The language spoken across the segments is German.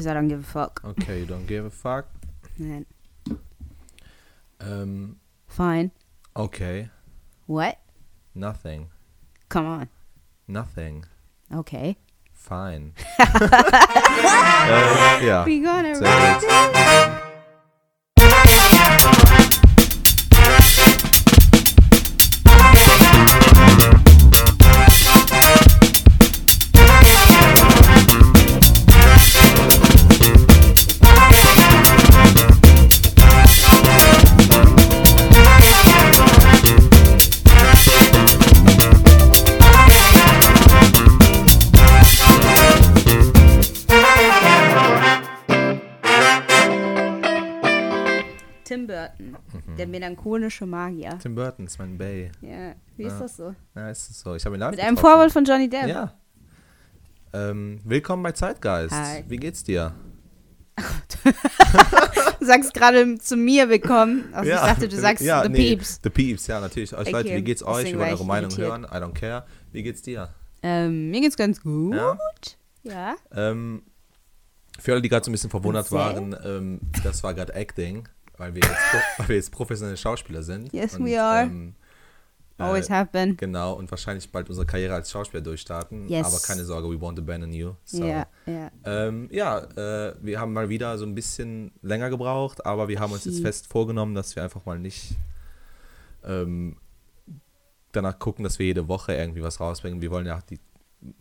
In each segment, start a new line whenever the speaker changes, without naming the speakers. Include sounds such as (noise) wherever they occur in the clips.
because I don't give a fuck.
Okay, you don't give a fuck.
Nein.
Ähm, um,
Fine.
okay,
What?
nothing.
Come on.
Nothing.
Okay.
Fine. (laughs) (laughs) Uh, ja.
We gonna
Sehr gut.
Der melancholische Magier.
Tim Burton ist mein Bay.
Ja, wie ist
Ja.
das so?
Ja, ist es so. Ich habe ihn live
Mit einem
getroffen.
Vorwort von Johnny Depp.
Ja. Ähm, willkommen bei Zeitgeist.
Hi.
Wie geht's dir? (laughs)
Du sagst gerade zu mir willkommen. Also ich dachte, du sagst
ja,
The
nee,
Peeps.
The Peeps, ja, natürlich. Euch
Okay,
Leute, wie geht's euch?
deswegen
Wir wollen eure Meinung
irritiert.
hören. I don't care. Wie geht's dir?
Ähm, mir geht's ganz gut.
Ja?
Ja.
Ähm, für alle, die gerade so ein bisschen verwundert waren, ähm, das war gerade Acting, weil wir, jetzt, weil wir jetzt professionelle Schauspieler sind.
Yes,
und,
we are.
Ähm,
Always
äh,
have been.
Genau, und wahrscheinlich bald unsere Karriere als Schauspieler durchstarten.
Yes.
Aber keine Sorge, we won't abandon you. So.
Ja, ja.
Ähm, ja, äh, wir haben mal wieder so ein bisschen länger gebraucht, aber wir haben uns jetzt fest vorgenommen, dass wir einfach mal nicht ähm, danach gucken, dass wir jede Woche irgendwie was rausbringen. Wir wollen ja die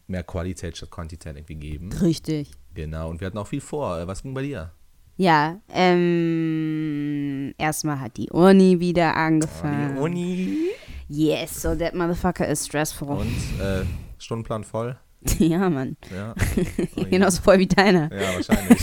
mehr Qualität statt Quantität irgendwie geben.
Richtig.
Genau, und wir hatten auch viel vor. Äh, Was ging bei dir?
Ja, ähm, erstmal hat die Uni wieder angefangen.
Die Uni.
Yes, so that motherfucker is stressful.
Und äh, Stundenplan voll? (laughs)
ja, Mann.
Ja. (laughs)
Genauso voll wie deiner.
Ja, wahrscheinlich.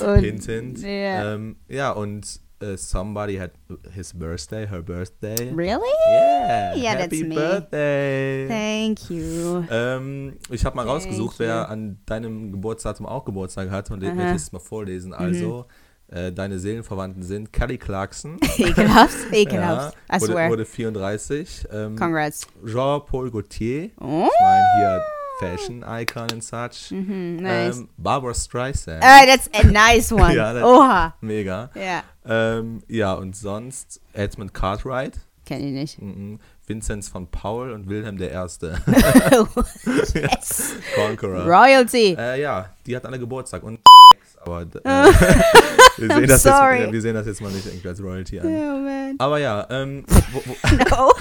(laughs)
Und,
hint, hint.
Ja.
Ähm, ja, und äh, somebody had his birthday, her birthday.
Really?
Yeah,
Yeah,
happy
that's me.
birthday.
Thank you.
Ähm, ich habe mal
Thank
rausgesucht,
you.
wer an deinem Geburtsdatum auch Geburtstag hat und
Aha. Mhm.
werde es mal vorlesen. Also, äh, deine Seelenverwandten sind Kelly Clarkson. (laughs)
Ekelhaft, (laughs) ekelhaft.
ja,
I
wurde,
swear.
wurde 34. Ähm,
Congrats.
Jean-Paul Gaultier.
Oh,
Ich meine hier Fashion Icon and such.
mhm, nice.
Ähm, Barbara Streisand.
Ah, that's a nice (laughs) one.
Ja,
Oha.
Mega.
Ja.
Ähm, ja, und sonst Edmund Cartwright.
Kenn ich nicht.
Mhm. Vinzenz von Paul und Wilhelm I. (laughs) (laughs)
yes.
Conqueror.
Royalty.
Äh, ja, die hat alle Geburtstag und aber äh, wir, sehen das
sorry.
jetzt, wir sehen das jetzt mal nicht irgendwie als Royalty an.
Oh man.
Aber ja, ähm, wo, wo,
No.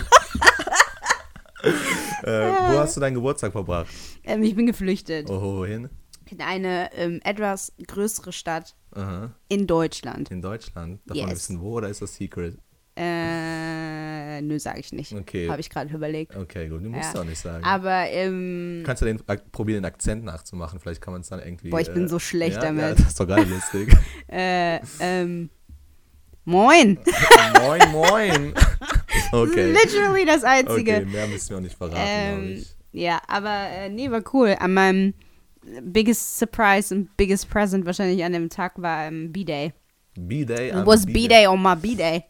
(laughs)
äh, wo hast du deinen Geburtstag verbracht?
ähm, ich bin geflüchtet
Oh, wohin?
in eine ähm, etwas größere Stadt
Aha.
in Deutschland.
In Deutschland. Darf man
Yes.
wissen, wo oder ist das Secret?
Äh, nö, sage ich nicht.
Okay.
Habe ich gerade überlegt.
Okay, gut, du musst
Ja.
auch nicht sagen.
Aber ähm,
du kannst ja den, probieren, den Akzent nachzumachen. Vielleicht kann man es dann irgendwie.
Boah, ich bin so schlecht
ja,
damit.
Ja, das ist doch geil lustig. (laughs)
äh, ähm, moin. (laughs)
moin, moin. Okay. (laughs)
Literally das Einzige.
Okay, mehr müssen wir auch nicht verraten,
Ähm,
ich.
ja, aber äh, nee, war cool. An meinem biggest surprise und biggest present wahrscheinlich an dem Tag war ähm, B-Day.
B-Day. Am
was B-Day on my B-Day.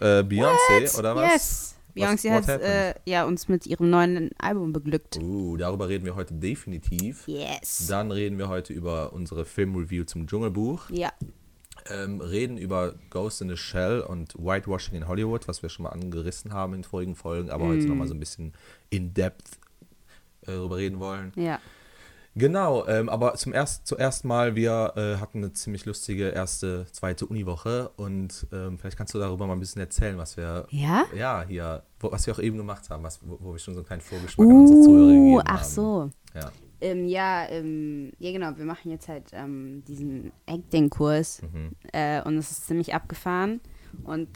Äh, Beyoncé, oder was?
Yes. Beyoncé hat äh, ja, uns mit ihrem neuen Album beglückt.
Uh, darüber reden wir heute definitiv.
Yes.
Dann reden wir heute über unsere Filmreview zum Dschungelbuch.
Ja.
Ähm, reden über Ghost in the Shell und Whitewashing in Hollywood, was wir schon mal angerissen haben in vorigen Folgen, aber
Mm.
heute nochmal so ein bisschen in depth äh, darüber reden wollen.
Ja.
Genau, ähm, aber zum erst, zuerst mal, wir äh, hatten eine ziemlich lustige erste, zweite Uniwoche und ähm, vielleicht kannst du darüber mal ein bisschen erzählen, was wir
Ja?
ja hier, wo, was wir auch eben gemacht haben, was, wo, wo wir schon so einen kleinen Vorgeschmack an unsere Zuhörer gegeben
Uh,
haben.
ach so.
Ja.
Ähm, ja, ähm, ja genau, wir machen jetzt halt ähm, diesen Acting-Kurs
Mhm.
äh, und es ist ziemlich abgefahren und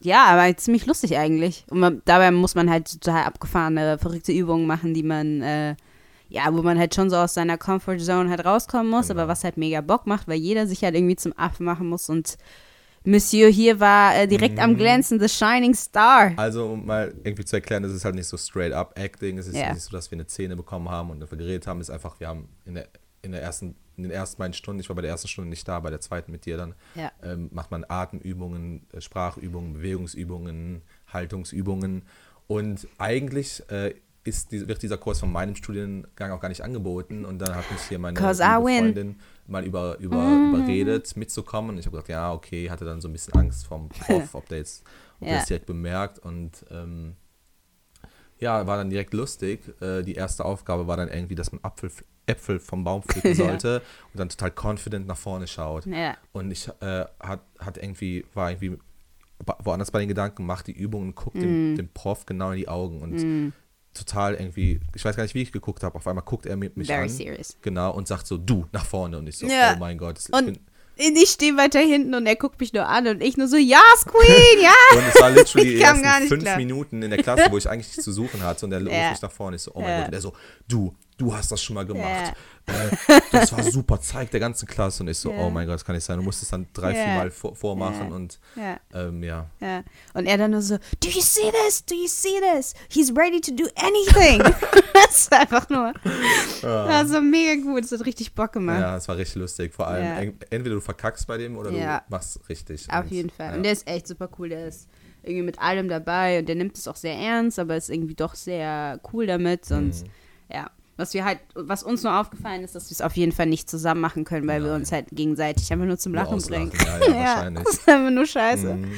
ja, aber halt ziemlich lustig eigentlich. Und man, dabei muss man halt total abgefahrene, verrückte Übungen machen, die man, äh, ja, wo man halt schon so aus seiner Comfort Zone halt rauskommen muss,
Genau.
aber was halt mega Bock macht, weil jeder sich halt irgendwie zum Affen machen muss und Monsieur hier war äh, direkt am
Mhm.
Glänzen, The Shining Star.
Also, um mal irgendwie zu erklären, das ist halt nicht so straight up Acting. Es ist
Ja.
nicht so, dass wir eine Szene bekommen haben und dafür geredet haben. Es ist einfach, wir haben in der, in der ersten, in den ersten beiden Stunden, ich war bei der ersten Stunde nicht da, bei der zweiten mit dir dann,
Ja.
ähm, macht man Atemübungen, äh, Sprachübungen, Bewegungsübungen, Haltungsübungen. Und eigentlich äh, ist, wird dieser Kurs von meinem Studiengang auch gar nicht angeboten und dann hat mich hier meine. Freundin mal über, über, überredet, mitzukommen und ich habe gesagt, ja, okay, hatte dann so ein bisschen Angst vom (laughs) Prof, ob der jetzt ob der
Ja.
es direkt bemerkt und ähm, ja, war dann direkt lustig. Äh, die erste Aufgabe war dann irgendwie, dass man Apfel, Äpfel vom Baum (laughs) pflücken
Ja.
sollte und dann total confident nach vorne schaut.
Ja.
Und ich äh, hat, hat irgendwie, war irgendwie woanders bei den Gedanken, macht die Übung und guckt dem, dem Prof genau in die Augen und
Mm,
total irgendwie, ich weiß gar nicht, wie ich geguckt habe, auf einmal guckt er mi- mich
very
an.
serious.
Genau, und sagt so, du, nach vorne. Und ich so,
Ja.
oh mein Gott. das- ich
Und
bin,
ich stehe weiter hinten und er guckt mich nur an und ich nur so, ja, Queen, ja. (laughs)
und es war literally (laughs)
Ich
die ersten fünf
klar.
Minuten in der Klasse, wo ich eigentlich nichts zu suchen hatte. Und (laughs) ruft
Ja.
mich nach vorne. Ich so, oh mein
Ja.
Gott. Und er so, du, du hast das schon mal gemacht.
Ja. (laughs)
Äh, das war super, zeig der ganzen Klasse. Und ich so,
Ja.
oh mein Gott, das kann nicht sein. Du musst es dann drei,
Ja.
vier Mal vor, vormachen. Und
Ja,
ähm, ja.
Und er dann nur so, do you see this? Do you see this? He's ready to do anything. (laughs) das ist einfach nur, das war mega gut. Das hat richtig Bock gemacht.
ja, es war richtig lustig. Vor allem, entweder du verkackst bei dem oder du machst richtig.
Auf
Und,
jeden Fall.
Ja.
Und der ist echt super cool. Der ist irgendwie mit allem dabei und der nimmt es auch sehr ernst, aber ist irgendwie doch sehr cool damit. Und
Mhm.
ja, was wir halt, was uns nur aufgefallen ist, dass wir es auf jeden Fall nicht zusammen machen können, weil wir
Nein.
uns halt gegenseitig einfach nur zum Lachen bringen.
Ja, (laughs) ja, wahrscheinlich.
das ist einfach nur scheiße.
Mhm.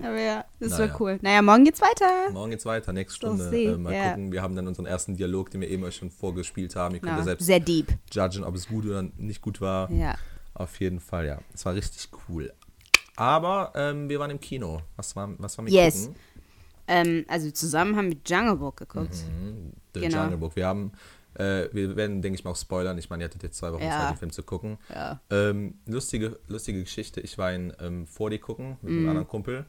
Aber ja, das
Naja.
war cool. Naja, morgen geht's weiter.
Morgen geht's weiter, nächste Stunde. Äh, mal
ja.
gucken. Wir haben dann unseren ersten Dialog, den wir eben euch schon vorgespielt haben. Ihr könnt ja,
Ja,
selbst
sehr deep.
judgen, ob es gut oder nicht gut war.
Ja.
Auf jeden Fall, ja. Es war richtig cool. Aber ähm, wir waren im Kino. Was war, was war mit
Yes.
gucken?
Ähm, also zusammen haben wir Jungle Book geguckt.
Mhm. The
Genau.
Jungle Book. Wir haben, äh, wir werden, denke ich mal, auch spoilern. Ich meine, ihr hattet jetzt zwei Wochen
Ja.
Zeit, den Film zu gucken.
Ja.
Ähm, lustige, lustige Geschichte. Ich war in ähm, 4D gucken mit einem anderen Kumpel.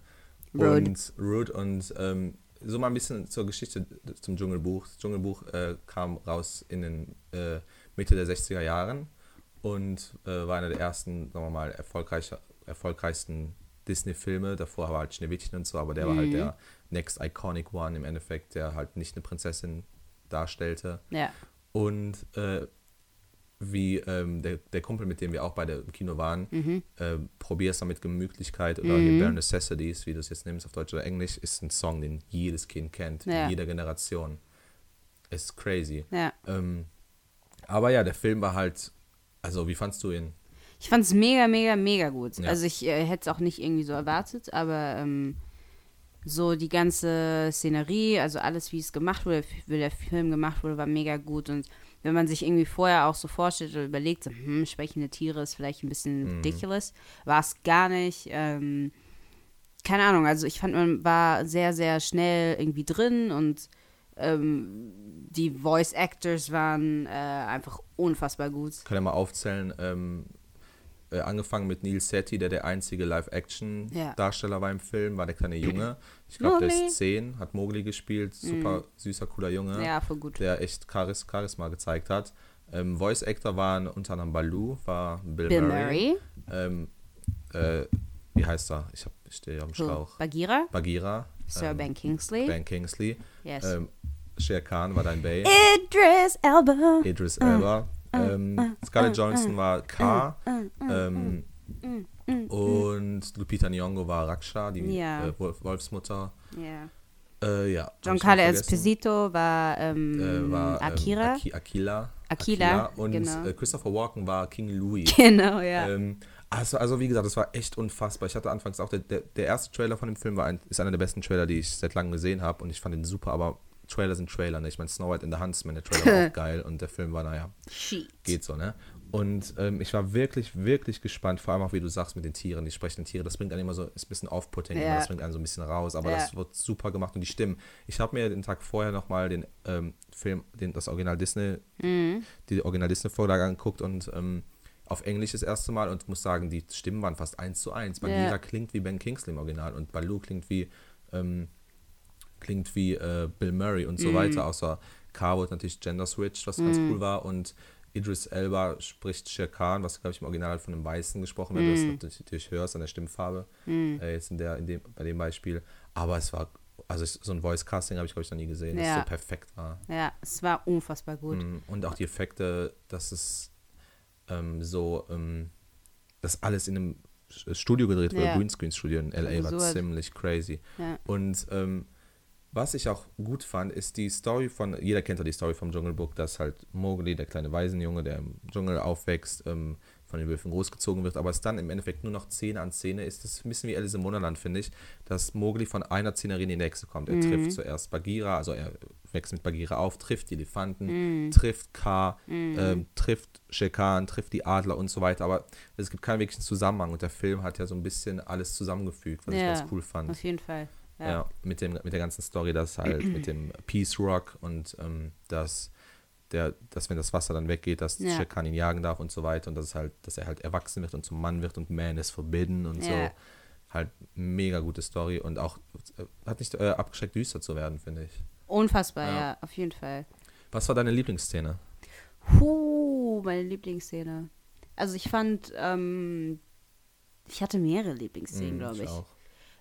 Mhm. Rude.
Und Rude und ähm, so mal ein bisschen zur Geschichte zum Dschungelbuch. Das Dschungelbuch äh, kam raus in den äh, Mitte der 60er Jahren und äh, war einer der ersten, sagen wir mal, erfolgreichsten Disney-Filme. Davor war halt Schneewittchen und so, aber der war halt der Next Iconic One im Endeffekt, der halt nicht eine Prinzessin darstellte.
Ja.
Und äh, wie ähm, der, der Kumpel, mit dem wir auch beide im Kino waren,
Mhm.
äh, Probier's mit Gemütlichkeit oder hier Bare Necessities, wie du es jetzt nimmst auf Deutsch oder Englisch, ist ein Song, den jedes Kind kennt,
Ja.
in jeder Generation. Ist crazy.
Ja.
Ähm, aber ja, der Film war halt, also wie fandst du ihn?
Ich fand es mega, mega, mega gut.
Ja.
Also ich äh, hätte es auch nicht irgendwie so erwartet, aber ähm, so die ganze Szenerie, also alles, wie es gemacht wurde, wie der Film gemacht wurde, war mega gut. Und wenn man sich irgendwie vorher auch so vorstellt oder überlegt, so, hm, sprechende Tiere ist vielleicht ein bisschen
Mhm.
ridiculous, war es gar nicht. Ähm, keine Ahnung, also ich fand, man war sehr, sehr schnell irgendwie drin und ähm, die Voice Actors waren äh, einfach unfassbar gut.
Kann ja mal aufzählen, ähm, äh, angefangen mit Neil Setti, der der einzige
Ja.
Live-Action-Darsteller war im Film, war der kleine Junge. Ich glaube, der ist zehn, hat Mowgli gespielt, super süßer, cooler Junge.
Ja, voll gut.
der echt Charis Charisma gezeigt hat. Ähm, Voice Actor waren unter anderem Baloo, war Bill,
Bill
Murray.
Murray.
Ähm, äh, wie heißt er? Ich, hab- ich stehe am Schlauch.
Bagheera,
Bagheera.
Sir
ähm,
Ben Kingsley.
Ben Kingsley.
yes.
Ähm, Shere Khan war dein Bay.
Idris Elba.
Idris Elba. Ähm, Scarlett Johansson war K. Ähm, und Lupita Nyong'o war Raksha, die
Ja.
äh, Wolf, Wolfsmutter.
Ja.
Äh, ja.
Giancarlo
vergessen.
Esposito war, ähm,
äh, war ähm,
Akira.
Aki Akila.
Akila,
Und
genau.
äh, Christopher Walken war King Louis. (laughs)
genau, ja.
Ähm, also, also wie gesagt, das war echt unfassbar. Ich hatte anfangs auch, der, der, der erste Trailer von dem Film war ein, ist einer der besten Trailer, die ich seit langem gesehen habe und ich fand ihn super, aber Trailer sind Trailer, ne? Ich meine, Snow White in the Huntsman, der Trailer war (laughs) auch geil und der Film war, naja,
Shit.
geht so, ne? Und ähm, ich war wirklich, wirklich gespannt, vor allem auch, wie du sagst, mit den Tieren, die sprechenden Tiere, das bringt einen immer so, ist ein bisschen Off-Putting,
Ja.
das bringt einen so ein bisschen raus, aber
Ja.
das wird super gemacht und die Stimmen. Ich habe mir den Tag vorher nochmal den ähm, Film, den, das Original Disney,
Mhm.
die Original Disney-Vorlage angeguckt und ähm, auf Englisch das erste Mal und muss sagen, die Stimmen waren fast eins zu eins. Bagheera
Ja.
klingt wie Ben Kingsley im Original und Baloo klingt wie ähm, klingt wie äh, Bill Murray und so
Mhm.
weiter, außer K wurde natürlich Gender Switch, was ganz cool war und Idris Elba spricht Shere Khan, was glaube ich im Original von einem Weißen gesprochen wird,
Mhm.
das natürlich, hörst an der Stimmfarbe, äh, jetzt in der, in dem, bei dem Beispiel. Aber es war, also so ein Voice Casting habe ich glaube ich noch nie gesehen, das
Ja.
so perfekt war.
Ja, es war unfassbar gut.
Mm, Und auch die Effekte, dass es ähm, so, ähm, dass alles in einem Studio gedreht wurde,
Ja.
Greenscreen-Studio in LA, war ziemlich crazy.
Ja.
Und ähm, Was ich auch gut fand, ist die Story von, jeder kennt ja die Story vom Dschungelbuch, dass halt Mowgli, der kleine Waisenjunge, der im Dschungel aufwächst, ähm, von den Wölfen großgezogen wird, aber es dann im Endeffekt nur noch Szene an Szene ist. Das ist ein bisschen wie Alice im Wunderland, finde ich, dass Mowgli von einer Szenerie in die nächste kommt. Er
Mhm.
trifft zuerst Bagheera, also er wächst mit Bagheera auf, trifft die Elefanten,
Mhm.
trifft Ka, ähm, trifft Shekan, trifft die Adler und so weiter, aber es gibt keinen wirklichen Zusammenhang und der Film hat ja so ein bisschen alles zusammengefügt, was ich
Ja,
ganz cool fand.
Auf jeden Fall.
Ja,
Ja.
mit, dem, mit der ganzen Story, dass halt mit dem Peace Rock und ähm, dass, der, dass wenn das Wasser dann weggeht, dass
Ja.
Khan ihn jagen darf und so weiter und dass, es halt, dass er halt erwachsen wird und zum Mann wird und Man is forbidden und
Ja.
so. Halt mega gute Story und auch äh, hat nicht äh, abgeschreckt, düster zu werden, finde ich.
Unfassbar,
Ja.
ja. auf jeden Fall.
Was war deine Lieblingsszene?
Puh, meine Lieblingsszene. Also ich fand, ähm, ich hatte mehrere Lieblingsszenen,
Mm,
glaube ich.
auch.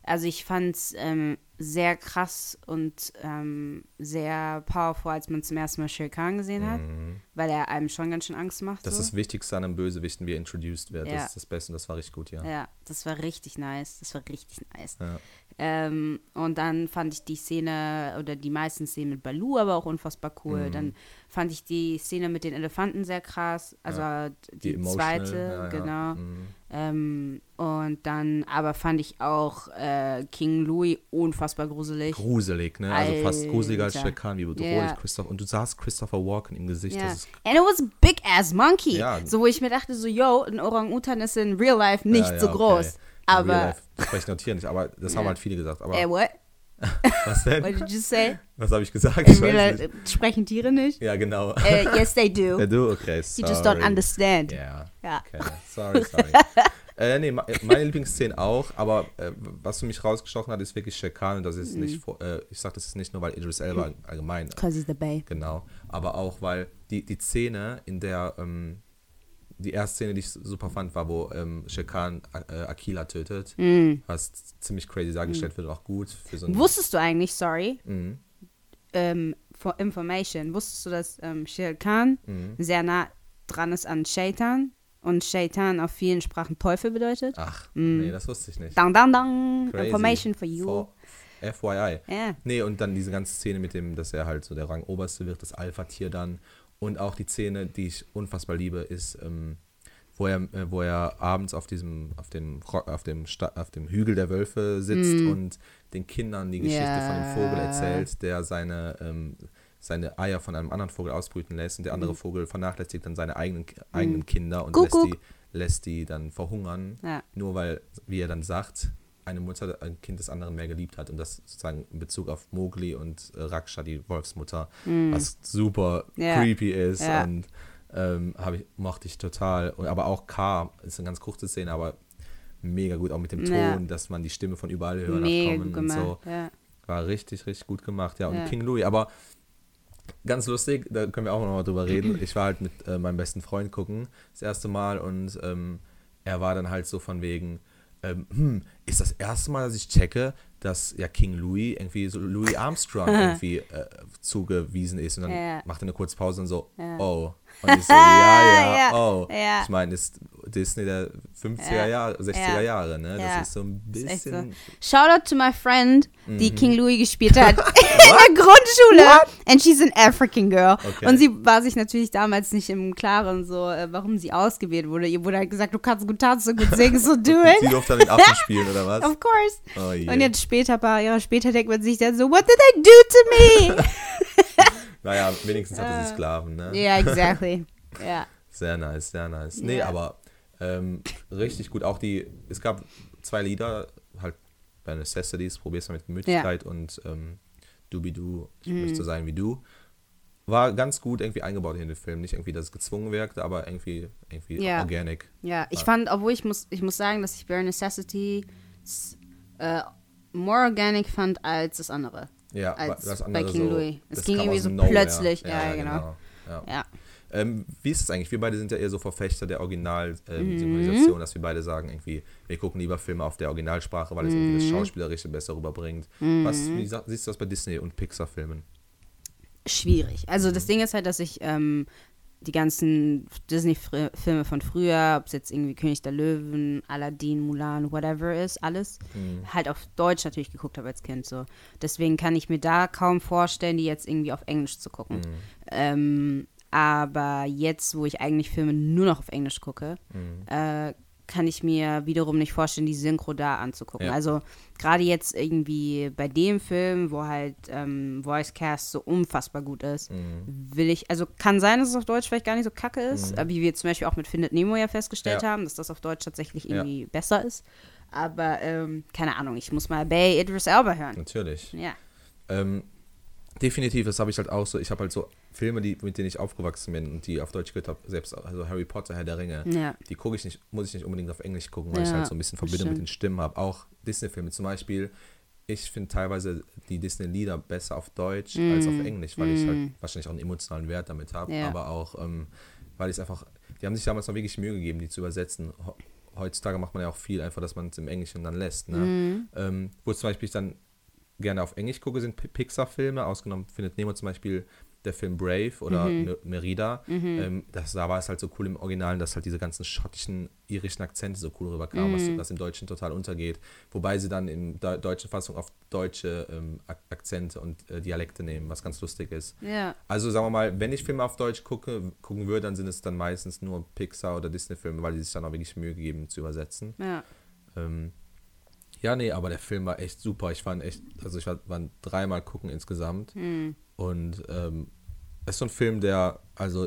Also ich fand es ähm, sehr krass und ähm, sehr powerful, als man zum ersten Mal Shere Khan gesehen hat,
Mhm.
weil er einem schon ganz schön Angst macht.
Das
so.
ist das Wichtigste an einem Bösewichten, wie er introduced wird.
Ja.
Das ist das Beste und das war richtig gut, ja.
Ja, das war richtig nice. Das war richtig nice.
Ja.
Ähm, und dann fand ich die Szene oder die meisten Szenen mit Balu aber auch unfassbar cool.
Mhm.
Dann fand ich die Szene mit den Elefanten sehr krass. Also die,
emotional,
zweite,
ja, ja.
genau.
Mhm.
Ähm, und dann aber fand ich auch äh, King Louis unfassbar gruselig.
Gruselig, ne? Also fast gruseliger als
Alter.
Khan, wie bedrohlich
Ja.
Christoph. Und du sahst Christopher Walken im Gesicht.
Ja.
Das ist
And it was a big ass monkey.
Ja.
So, wo ich mir dachte, so, yo, ein Orang-Utan ist in real life nicht
Ja, ja,
so
okay.
groß.
In
Aber,
Real Life, das spreche ich notieren nicht, aber das haben halt viele gesagt. Aber
äh, what?
Was
What
denn?
did you say?
Was habe ich gesagt?
In
Ich
real sprechen Tiere nicht?
Ja, genau.
Äh, yes, they do.
Ja, du, okay,
You
sorry.
just don't understand.
Ja,
Ja.
okay. Sorry, sorry. (laughs) äh, nee, meine Lieblingsszene auch, aber äh, was für mich rausgestochen hat, ist wirklich Shere Khan. Und das ist
Mhm.
nicht, vor- äh, ich sage das ist nicht nur, weil Idris Elba allgemein
Because he's the Bay.
Genau. Aber auch, weil die, die Szene, in der, ähm, die erste Szene, die ich super fand, war, wo ähm, Shere Khan äh, Akila tötet, was ziemlich crazy dargestellt wird, auch gut für so ein...
Wusstest du eigentlich, sorry,
Mhm.
ähm, for information, wusstest du, dass ähm, Shere Khan
Mhm.
sehr nah dran ist an Shaitan und Shaitan auf vielen Sprachen Teufel bedeutet?
Ach,
Mhm.
nee, das wusste ich nicht.
Dang, dang, dang.
Crazy.
Information for you.
For FYI.
Ja.
Nee, und dann diese ganze Szene mit dem, dass er halt so der Rangoberste wird, das Alpha-Tier dann. Und auch die Szene, die ich unfassbar liebe, ist, ähm, wo, er, äh, wo er abends auf diesem, auf dem, auf dem, Sta auf dem Hügel der Wölfe sitzt und den Kindern die Geschichte von dem Vogel erzählt, der seine, ähm, seine Eier von einem anderen Vogel ausbrüten lässt und der andere Vogel vernachlässigt dann seine eigenen, eigenen Kinder und lässt
Kuckuck.
die, lässt die dann verhungern,
Ja.
nur weil, wie er dann sagt, eine Mutter ein Kind des anderen mehr geliebt hat und das sozusagen in Bezug auf Mowgli und äh, Raksha, die Wolfsmutter, was super
Mm. Ja.
creepy ist
Ja.
und ähm, ich, mochte ich total. Und, aber auch K ist eine ganz kurze Szene, aber mega gut, auch mit dem Ton,
Ja.
dass man die Stimme von überall hören
Mega
kommen und so.
Ja.
War richtig, richtig gut gemacht, ja. Und
Ja.
King Louis, aber ganz lustig, da können wir auch noch mal drüber reden. Ich war halt mit äh, meinem besten Freund gucken, das erste Mal, und ähm, er war dann halt so von wegen, ähm, hm, ist das erste Mal, dass ich checke, dass ja King Louis irgendwie so Louis (laughs) Armstrong irgendwie äh, zugewiesen ist. Und dann
Ja.
macht er eine kurze Pause und so,
Ja.
oh. Und ich so, ja, ja, (laughs) oh.
Ja.
Ich meine, ist Disney der 50er
Ja.
Jahre, 60er
Ja.
Jahre, ne?
Ja.
Das ist so ein
so.
bisschen.
Shout out to my friend, die
Mhm.
King Louis gespielt hat (laughs) in der Grundschule. And she's an African girl.
Okay.
Und sie war sich natürlich damals nicht im Klaren, so, äh, warum sie ausgewählt wurde. Ihr wurde halt gesagt, du kannst gut tanzen, gut (laughs) singen, so do
Sie
it.
durfte dann den Affen spielen, oder was?
Of course.
Oh je.
Und jetzt später, ein paar Jahre später, denkt man sich dann so, what did they do to me? (laughs)
Naja, wenigstens hatte
Äh.
sie Sklaven, ne?
Ja, exactly. Ja.
Sehr nice, sehr nice. Nee,
Ja.
aber ähm, richtig gut. Auch die, es gab zwei Lieder, halt bei Necessities, probier's mal mit Gemütlichkeit und ähm, Doobie-Doo, ich
Mhm.
möchte so sein wie du. War ganz gut irgendwie eingebaut in den Film. Nicht irgendwie, dass es gezwungen wirkte, aber irgendwie, irgendwie
Ja.
organic.
Ja, ich fand, obwohl ich muss, ich muss sagen, dass ich Bare Necessity äh, more organic fand als das andere.
Ja,
Als
das
bei
andere
King
so,
Louis. Es ging irgendwie so
Nowhere.
plötzlich. Ja, genau.
Ja.
Ja.
Ähm, wie ist es eigentlich? Wir beide sind ja eher so Verfechter der
Mhm.
Original-Synchronisation, dass wir beide sagen, irgendwie, wir gucken lieber Filme auf der Originalsprache, weil es irgendwie
Mhm.
das Schauspielerische besser rüberbringt. Was, wie siehst du das bei Disney- und Pixar-Filmen?
Schwierig. Also das Ding ist halt, dass ich ähm, die ganzen Disney-Filme von früher, ob es jetzt irgendwie König der Löwen, Aladdin, Mulan, whatever ist, alles,
Mhm.
halt auf Deutsch natürlich geguckt habe als Kind so. Deswegen kann ich mir da kaum vorstellen, die jetzt irgendwie auf Englisch zu gucken.
Mhm.
Ähm, aber jetzt, wo ich eigentlich Filme nur noch auf Englisch gucke,
Mhm.
äh, kann ich mir wiederum nicht vorstellen, die Synchro da anzugucken.
Ja.
Also gerade jetzt irgendwie bei dem Film, wo halt ähm, Voice Cast so unfassbar gut ist,
Mhm.
will ich, also kann sein, dass es auf Deutsch vielleicht gar nicht so kacke ist, äh, wie wir zum Beispiel auch mit Findet Nemo ja festgestellt
Ja.
haben, dass das auf Deutsch tatsächlich
Ja.
irgendwie besser ist. Aber ähm, keine Ahnung, ich muss mal Bay Idris Elba hören.
Natürlich.
Ja.
Ähm, definitiv, das habe ich halt auch so. Ich habe halt so Filme, die, mit denen ich aufgewachsen bin und die auf Deutsch gehört habe, selbst also Harry Potter, Herr der Ringe,
Ja.
die gucke ich nicht, muss ich nicht unbedingt auf Englisch gucken, weil ich
Ja,
halt so ein bisschen Verbindung mit
stimmt.
den Stimmen habe. Auch Disney-Filme zum Beispiel. Ich finde teilweise die Disney-Lieder besser auf Deutsch als auf Englisch, weil ich halt wahrscheinlich auch einen emotionalen Wert damit habe,
Mm. Ja.
aber auch, ähm, weil ich es einfach, die haben sich damals noch wirklich Mühe gegeben, die zu übersetzen. Heutzutage macht man ja auch viel einfach, dass man es im Englischen dann lässt. Ne?
Mm.
Ähm, wo zum Beispiel ich dann gerne auf Englisch gucke, sind Pi- Pixar-Filme. Ausgenommen findet Nemo zum Beispiel der Film Brave oder
Mhm.
Merida. Ähm, das, da war es halt so cool im Original, dass halt diese ganzen schottischen, irischen Akzente so cool rüberkamen,
Mhm.
was, was im Deutschen total untergeht. Wobei sie dann in der deutschen Fassung auf deutsche ähm, Ak- Akzente und äh, Dialekte nehmen, was ganz lustig ist.
Ja.
Also sagen wir mal, wenn ich Filme auf Deutsch gucke, gucken würde, dann sind es dann meistens nur Pixar oder Disney-Filme, weil die sich dann auch wirklich Mühe gegeben zu übersetzen.
Ja.
Ähm, ja, nee, aber der Film war echt super. Ich war echt, also ich war, war dreimal gucken insgesamt.
Hm.
Und ähm, ist so ein Film, der, also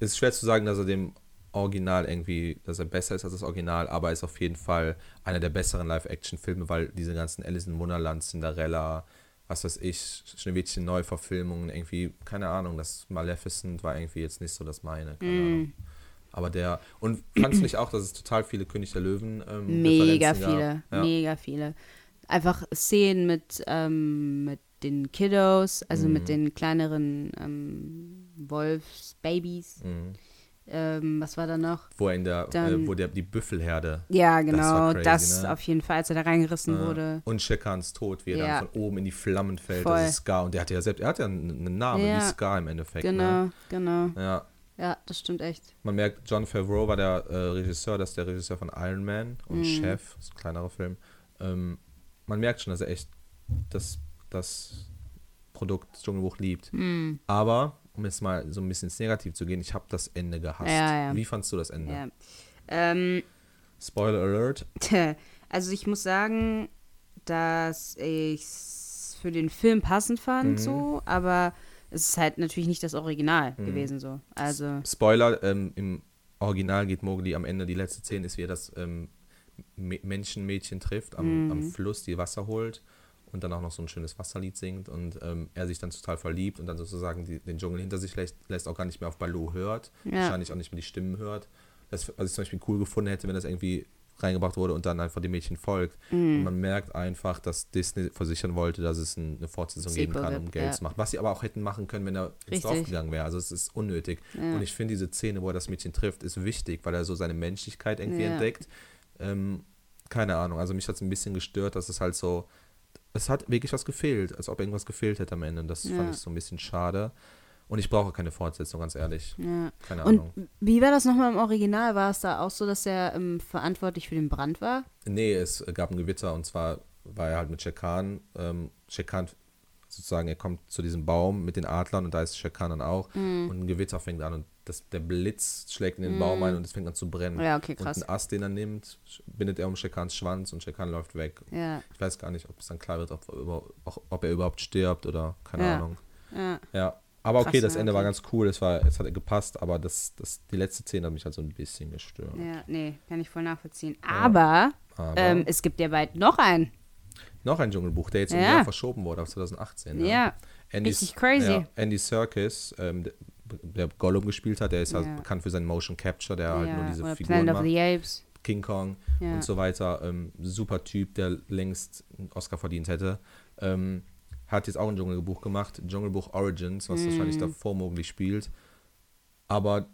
es ist schwer zu sagen, dass er dem Original irgendwie, dass er besser ist als das Original, aber ist auf jeden Fall einer der besseren Live-Action-Filme, weil diese ganzen Alice in Wunderland, Cinderella, was weiß ich, Schneewittchen Neuverfilmungen, irgendwie, keine Ahnung, das Maleficent war irgendwie jetzt nicht so das meine, keine
Hm.
Ahnung. Aber der, und fandst du nicht auch, dass es total viele König der Löwen ähm,
Mega viele,
Ja.
mega viele. Einfach Szenen mit, ähm, mit den Kiddos, also
Mhm.
mit den kleineren ähm, Wolfsbabys.
Mhm.
Ähm, was war da noch?
Wo er in der,
Dann-
äh, wo der, die Büffelherde
Ja,
Das
genau, das,
crazy, ne?
auf jeden Fall, als er da reingerissen
äh,
wurde.
und Shekans Tod, wie er
Ja.
dann von oben in die Flammen fällt,
Voll.
das ist Scar. Und der hatte ja selbst, er hat ja einen, einen Namen,
Ja.
wie Scar im Endeffekt.
Genau,
Ne?
genau.
Ja,
Ja, das stimmt echt.
man merkt, John Favreau war der äh, Regisseur, das ist der Regisseur von Iron Man und
Mhm.
Chef, das ist ein kleinerer Film. Ähm, man merkt schon, dass er echt das, das Produkt, Dschungelbuch liebt.
Hm.
Aber, um jetzt mal so ein bisschen ins Negativ zu gehen, ich habe das Ende gehasst.
Ja, ja.
Wie fandst du das Ende?
Ja. Ähm,
Spoiler Alert.
also ich muss sagen, dass ich es für den Film passend fand,
Mhm.
so, aber es ist halt natürlich nicht das Original
Mhm.
gewesen, so. Also,
Spoiler, ähm, im Original geht Mowgli am Ende, die letzte Szene ist, wie er das ähm, Menschenmädchen trifft, am,
Mhm.
am Fluss, die Wasser holt und dann auch noch so ein schönes Wasserlied singt und ähm, er sich dann total verliebt und dann sozusagen die, den Dschungel hinter sich lässt, lässt auch gar nicht mehr auf Baloo hört,
Ja.
wahrscheinlich auch nicht mehr die Stimmen hört. Das, was ich zum Beispiel cool gefunden hätte, wenn das irgendwie reingebracht wurde und dann einfach dem Mädchen folgt.
Mhm.
Und man merkt einfach, dass Disney versichern wollte, dass es ein, eine Fortsetzung geben kann, um Geld
ja.
zu machen. Was sie aber auch hätten machen können, wenn er ins Dorf
Richtig.
gegangen wäre. Also es ist unnötig.
Ja.
Und ich finde, diese Szene, wo er das Mädchen trifft, ist wichtig, weil er so seine Menschlichkeit irgendwie
Ja.
entdeckt. Ähm, keine Ahnung, also mich hat es ein bisschen gestört, dass es halt so, es hat wirklich was gefehlt, als ob irgendwas gefehlt hätte am Ende. Und das
Ja.
fand ich so ein bisschen schade. Und ich brauche keine Fortsetzung, ganz ehrlich.
ja.
Keine
Und
Ahnung.
wie war das nochmal im Original? War es da auch so, dass er ähm, verantwortlich für den Brand war?
Nee, es gab ein Gewitter und zwar war er halt mit Shekan. Ähm, Shekan, sozusagen, er kommt zu diesem Baum mit den Adlern und da ist Shekan dann auch.
Mhm.
Und ein Gewitter fängt an und das, der Blitz schlägt in den Baum ein und es fängt an zu brennen.
Ja, okay, krass.
Und einen Ast, den er nimmt, bindet er um Shekans Schwanz und Shekan läuft weg.
Ja,
Ich weiß gar nicht, ob es dann klar wird, ob, er ob er überhaupt stirbt oder keine
Ja.
Ahnung.
ja.
Ja. Aber okay,
Krass,
das
ja,
Ende war
okay.
ganz cool, es, war, es hat gepasst, aber das, das, die letzte Szene hat mich halt so ein bisschen gestört.
Ja, nee, kann ich voll nachvollziehen. Aber,
Aber
ähm, es gibt ja bald noch einen.
noch ein Dschungelbuch, der jetzt ein
Ja.
Jahr verschoben wurde auf 2018. ne?
Ja,
Andy,
richtig crazy.
Andy Serkis, ähm, der, Gollum gespielt hat, der ist halt
Ja.
bekannt für seinen Motion Capture, der halt nur diese
Oder
Figuren
Planet of
macht.
the Apes.
King Kong und so weiter. Ähm, super Typ, der längst einen Oscar verdient hätte. Ähm, hat jetzt auch ein Dschungelbuch gemacht, Dschungelbuch Origins, was wahrscheinlich davor Mowgli spielt. Aber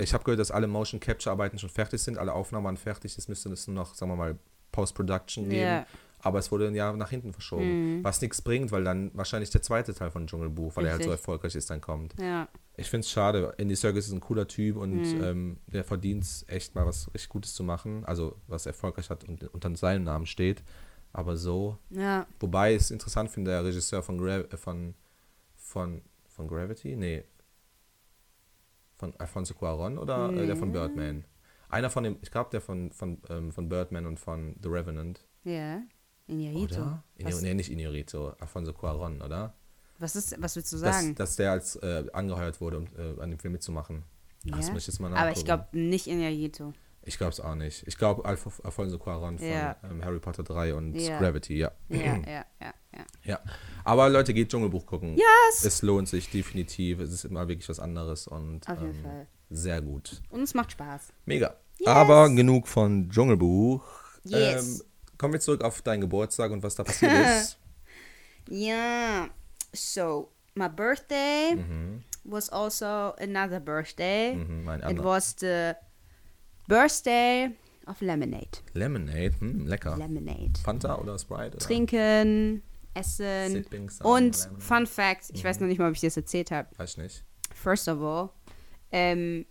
ich habe gehört, dass alle Motion Capture Arbeiten schon fertig sind, alle Aufnahmen waren fertig. Es müsste es nur noch, sagen wir mal, Post-Production geben.
Ja.
Aber es wurde ein Jahr nach hinten verschoben. Was nichts bringt, weil dann wahrscheinlich der zweite Teil von Dschungelbuch, weil er halt so
Richtig.
erfolgreich ist, dann kommt.
Ja.
Ich finde es schade. Andy Serkis ist ein cooler Typ und ähm, der verdient es echt mal was richtig Gutes zu machen. Also was erfolgreich hat und unter seinem Namen steht. Aber so.
Ja.
Wobei ich es interessant finde, der Regisseur von, Gra äh, von, von, von Gravity? Nee. Von Alfonso Cuaron oder äh, der von Birdman? Einer von dem, ich glaube der von, von, ähm, von Birdman und von The Revenant.
Ja. Inarito.
Oder? Nee, nicht Inarito, Alfonso Cuaron, oder?
was, ist, was willst du
Dass,
sagen?
dass der als äh, angeheuert wurde, um äh, an dem Film mitzumachen. Das
Ja.
muss ich jetzt mal
Aber ich
nachgucken.
glaube nicht Inarito.
Ich glaube es auch nicht. Ich glaube Alf Alfonso Cuarón von
Ja.
ähm, Harry Potter 3 und
Ja.
Gravity, ja.
Ja, (clears throat) ja, ja, ja.
ja. Aber Leute, geht Dschungelbuch gucken.
Yes!
Es lohnt sich definitiv. Es ist immer wirklich was anderes und
Auf jeden
ähm,
Fall.
sehr gut.
Und es macht Spaß.
Mega.
Yes.
Aber genug von Dschungelbuch.
Yes.
Ähm, kommen wir zurück auf deinen Geburtstag und was da passiert ist. (laughs)
Yeah. So, my birthday was also another birthday.
Mhm,
It was the birthday of lemonade.
Lemonade, hm, lecker.
Lemonade.
Fanta oder Sprite? Oder?
Trinken, essen.
Sipping
Und. Fun Fact, ich weiß noch nicht mal, ob ich das erzählt habe.
Weiß ich nicht.
First of all, ähm,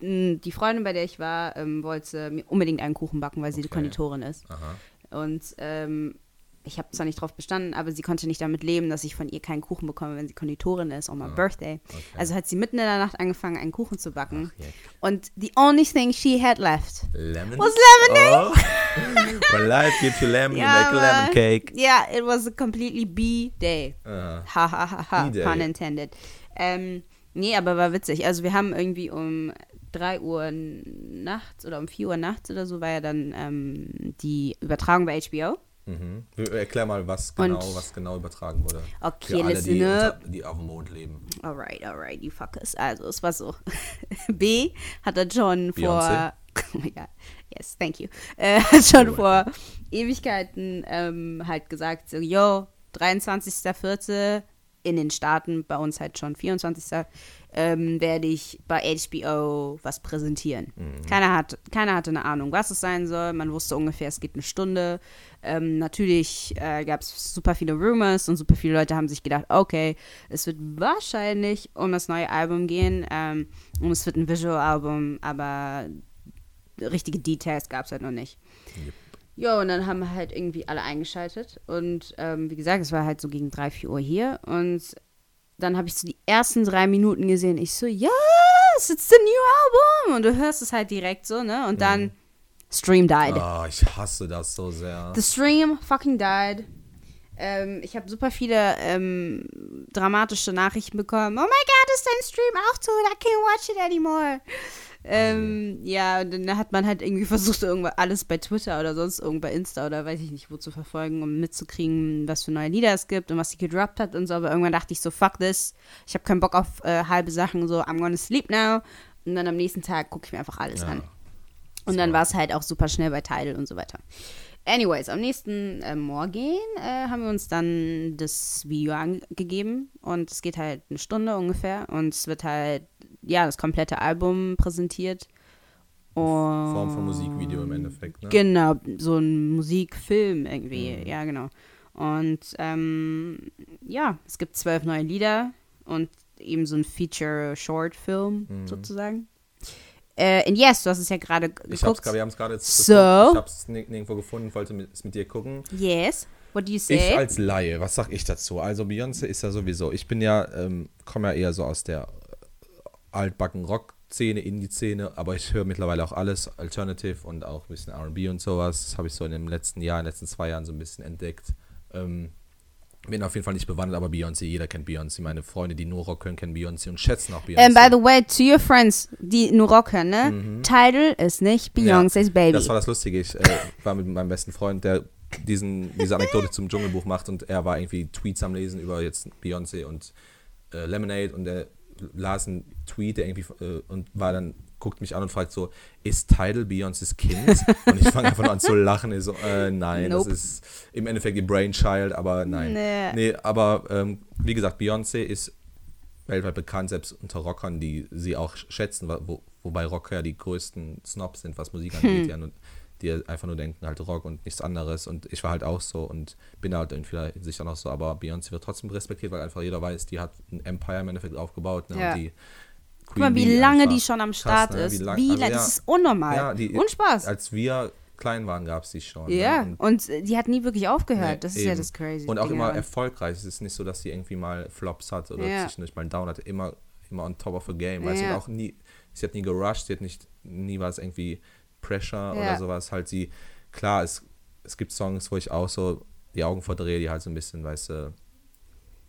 die Freundin, bei der ich war, ähm, wollte mir unbedingt einen Kuchen backen, weil sie die
Okay.
Konditorin ist.
Aha.
Und ähm, ich habe zwar nicht drauf bestanden, aber sie konnte nicht damit leben, dass ich von ihr keinen Kuchen bekomme, wenn sie Konditorin ist on my birthday.
okay.
Also hat sie mitten in der Nacht angefangen, einen Kuchen zu backen.
Ach.
Und the only thing she had left
Lemon?
was lemonade.
Oh. (laughs) When life gives you lemon, you
Ja,
make a lemon cake.
Yeah, it was a completely B-Day.
Aha.
Ha ha ha ha,
B-Day.
pun intended. Ähm, nee, aber war witzig. Also wir haben irgendwie um 3 Uhr nachts oder um 4 Uhr nachts oder so war ja dann ähm, die Übertragung bei HBO.
Mhm. Erklär mal, was genau,
Und-
was genau übertragen wurde.
Okay,
Für alle,
listen
die, unter, die auf dem Mond leben.
Alright, alright, you fuckers. Also, es war so. (laughs) B hat er schon vor.
Beyoncé?
Oh my god. Yes, thank you. Äh, (laughs) hat schon vor Ewigkeiten ähm, halt gesagt, so, yo, 23.04. in den Staaten, bei uns halt schon 24. Ähm, werde ich bei HBO was präsentieren. Keiner, hat, keiner hatte eine Ahnung, was es sein soll. Man wusste ungefähr, es geht eine Stunde. Ähm, natürlich äh, gab es super viele Rumors und super viele Leute haben sich gedacht, okay, es wird wahrscheinlich um das neue Album gehen ähm, und es wird ein Visual-Album, aber richtige Details gab es halt noch nicht.
Yep.
Ja, und dann haben wir halt irgendwie alle eingeschaltet. Und ähm, wie gesagt, es war halt so gegen 3, 4 Uhr hier. Und dann habe ich so die ersten drei Minuten gesehen. Ich so, yes, it's the new album. Und du hörst es halt direkt so, ne? Und dann Stream died.
Ah, ich hasse das so sehr.
The stream fucking died. Ähm, ich habe super viele ähm, dramatische Nachrichten bekommen. Oh my god, ist dein Stream auch tot? I can't watch it anymore. Ähm, ja, und dann hat man halt irgendwie versucht, irgendwas alles bei Twitter oder sonst irgendwo bei Insta oder weiß ich nicht wo zu verfolgen, um mitzukriegen, was für neue Lieder es gibt und was sie gedroppt hat und so. Aber irgendwann dachte ich so, fuck this. Ich habe keinen Bock auf äh, halbe Sachen, so I'm gonna sleep now. Und dann am nächsten Tag gucke ich mir einfach alles
Ja.
an. Und dann war es halt auch super schnell bei Tidal und so weiter. Anyways, am nächsten äh, Morgen äh, haben wir uns dann das Video angegeben und es geht halt eine Stunde ungefähr und es wird halt, ja, das komplette Album präsentiert. Und
Form von Musikvideo im Endeffekt, ne?
Genau, so ein Musikfilm irgendwie,
Mhm.
ja, genau. Und ähm, ja, es gibt zwölf neue Lieder und eben so ein Feature-Short-Film
Mhm.
sozusagen. Äh, und yes, du hast es ja gerade
Ich hab's
geguckt.
gerade, wir haben es gerade jetzt
So?
geguckt. Ich hab's ni- nirgendwo gefunden, wollte es mit dir gucken.
Yes, what do you
Ich
say?
als Laie, was sag ich dazu? Also Beyoncé ist ja sowieso, ich bin ja, ähm, komme ja eher so aus der äh, altbacken Rock-Szene, Indie-Szene, aber ich höre mittlerweile auch alles Alternative und auch ein bisschen R&B und sowas. Das habe ich so in den letzten Jahren, in den letzten zwei Jahren so ein bisschen entdeckt. Ähm, bin auf jeden Fall nicht bewandert, aber Beyoncé, jeder kennt Beyoncé. Meine Freunde, die nur Rock hören, kennen Beyoncé und schätzen auch Beyoncé.
And by the way, to your friends, die nur Rock hören, ne? Title ist nicht Beyoncé's Baby.
Mhm. Das war das Lustige. Ich äh, war mit meinem besten Freund, der diesen, diese Anekdote zum Dschungelbuch macht und er war irgendwie Tweets am Lesen über jetzt Beyoncé und äh, Lemonade und er las einen Tweet, der irgendwie äh, und war dann, guckt mich an und fragt so, ist Tidal Beyoncés Kind? Und ich fange einfach nur an zu lachen. Ich so, äh, nein,
Nope.
das ist im Endeffekt die Brainchild, aber nein.
Nee.
Nee, aber ähm, wie gesagt, Beyoncé ist weltweit bekannt, selbst unter Rockern, die sie auch schätzen, wo, wobei Rocker ja die größten Snobs sind, was Musik angeht. Ja, und die einfach nur denken, halt Rock und nichts anderes. Und ich war halt auch so und bin halt in vieler Hinsicht auch noch so, aber Beyoncé wird trotzdem respektiert, weil einfach jeder weiß, die hat ein Empire im Endeffekt aufgebaut. Ne?
Ja.
Und die
Guck mal, wie lange
einfach.
die schon am
Krass,
Start
ne?
ist.
Wie lang-
Wie
also
lange?
ja.
Das ist unnormal.
Ja, die-
Und Spaß.
Als wir klein waren, gab es die schon.
ja,
Ne? Und,
und äh, die hat nie wirklich aufgehört.
Nee,
das ist ja
eben.
das crazy.
und auch
Ding
immer
daran.
erfolgreich. Es ist nicht so, dass sie irgendwie mal Flops hat oder
Ja.
zwischendurch mal einen Down hatte. Immer, immer on top of the game. Weil sie
Ja.
hat auch nie, sie hat nie gerusht, sie hat nicht, nie was irgendwie Pressure
Ja.
oder sowas. Halt sie, klar, es, es gibt Songs, wo ich auch so die Augen verdrehe, die halt so ein bisschen, weißt du,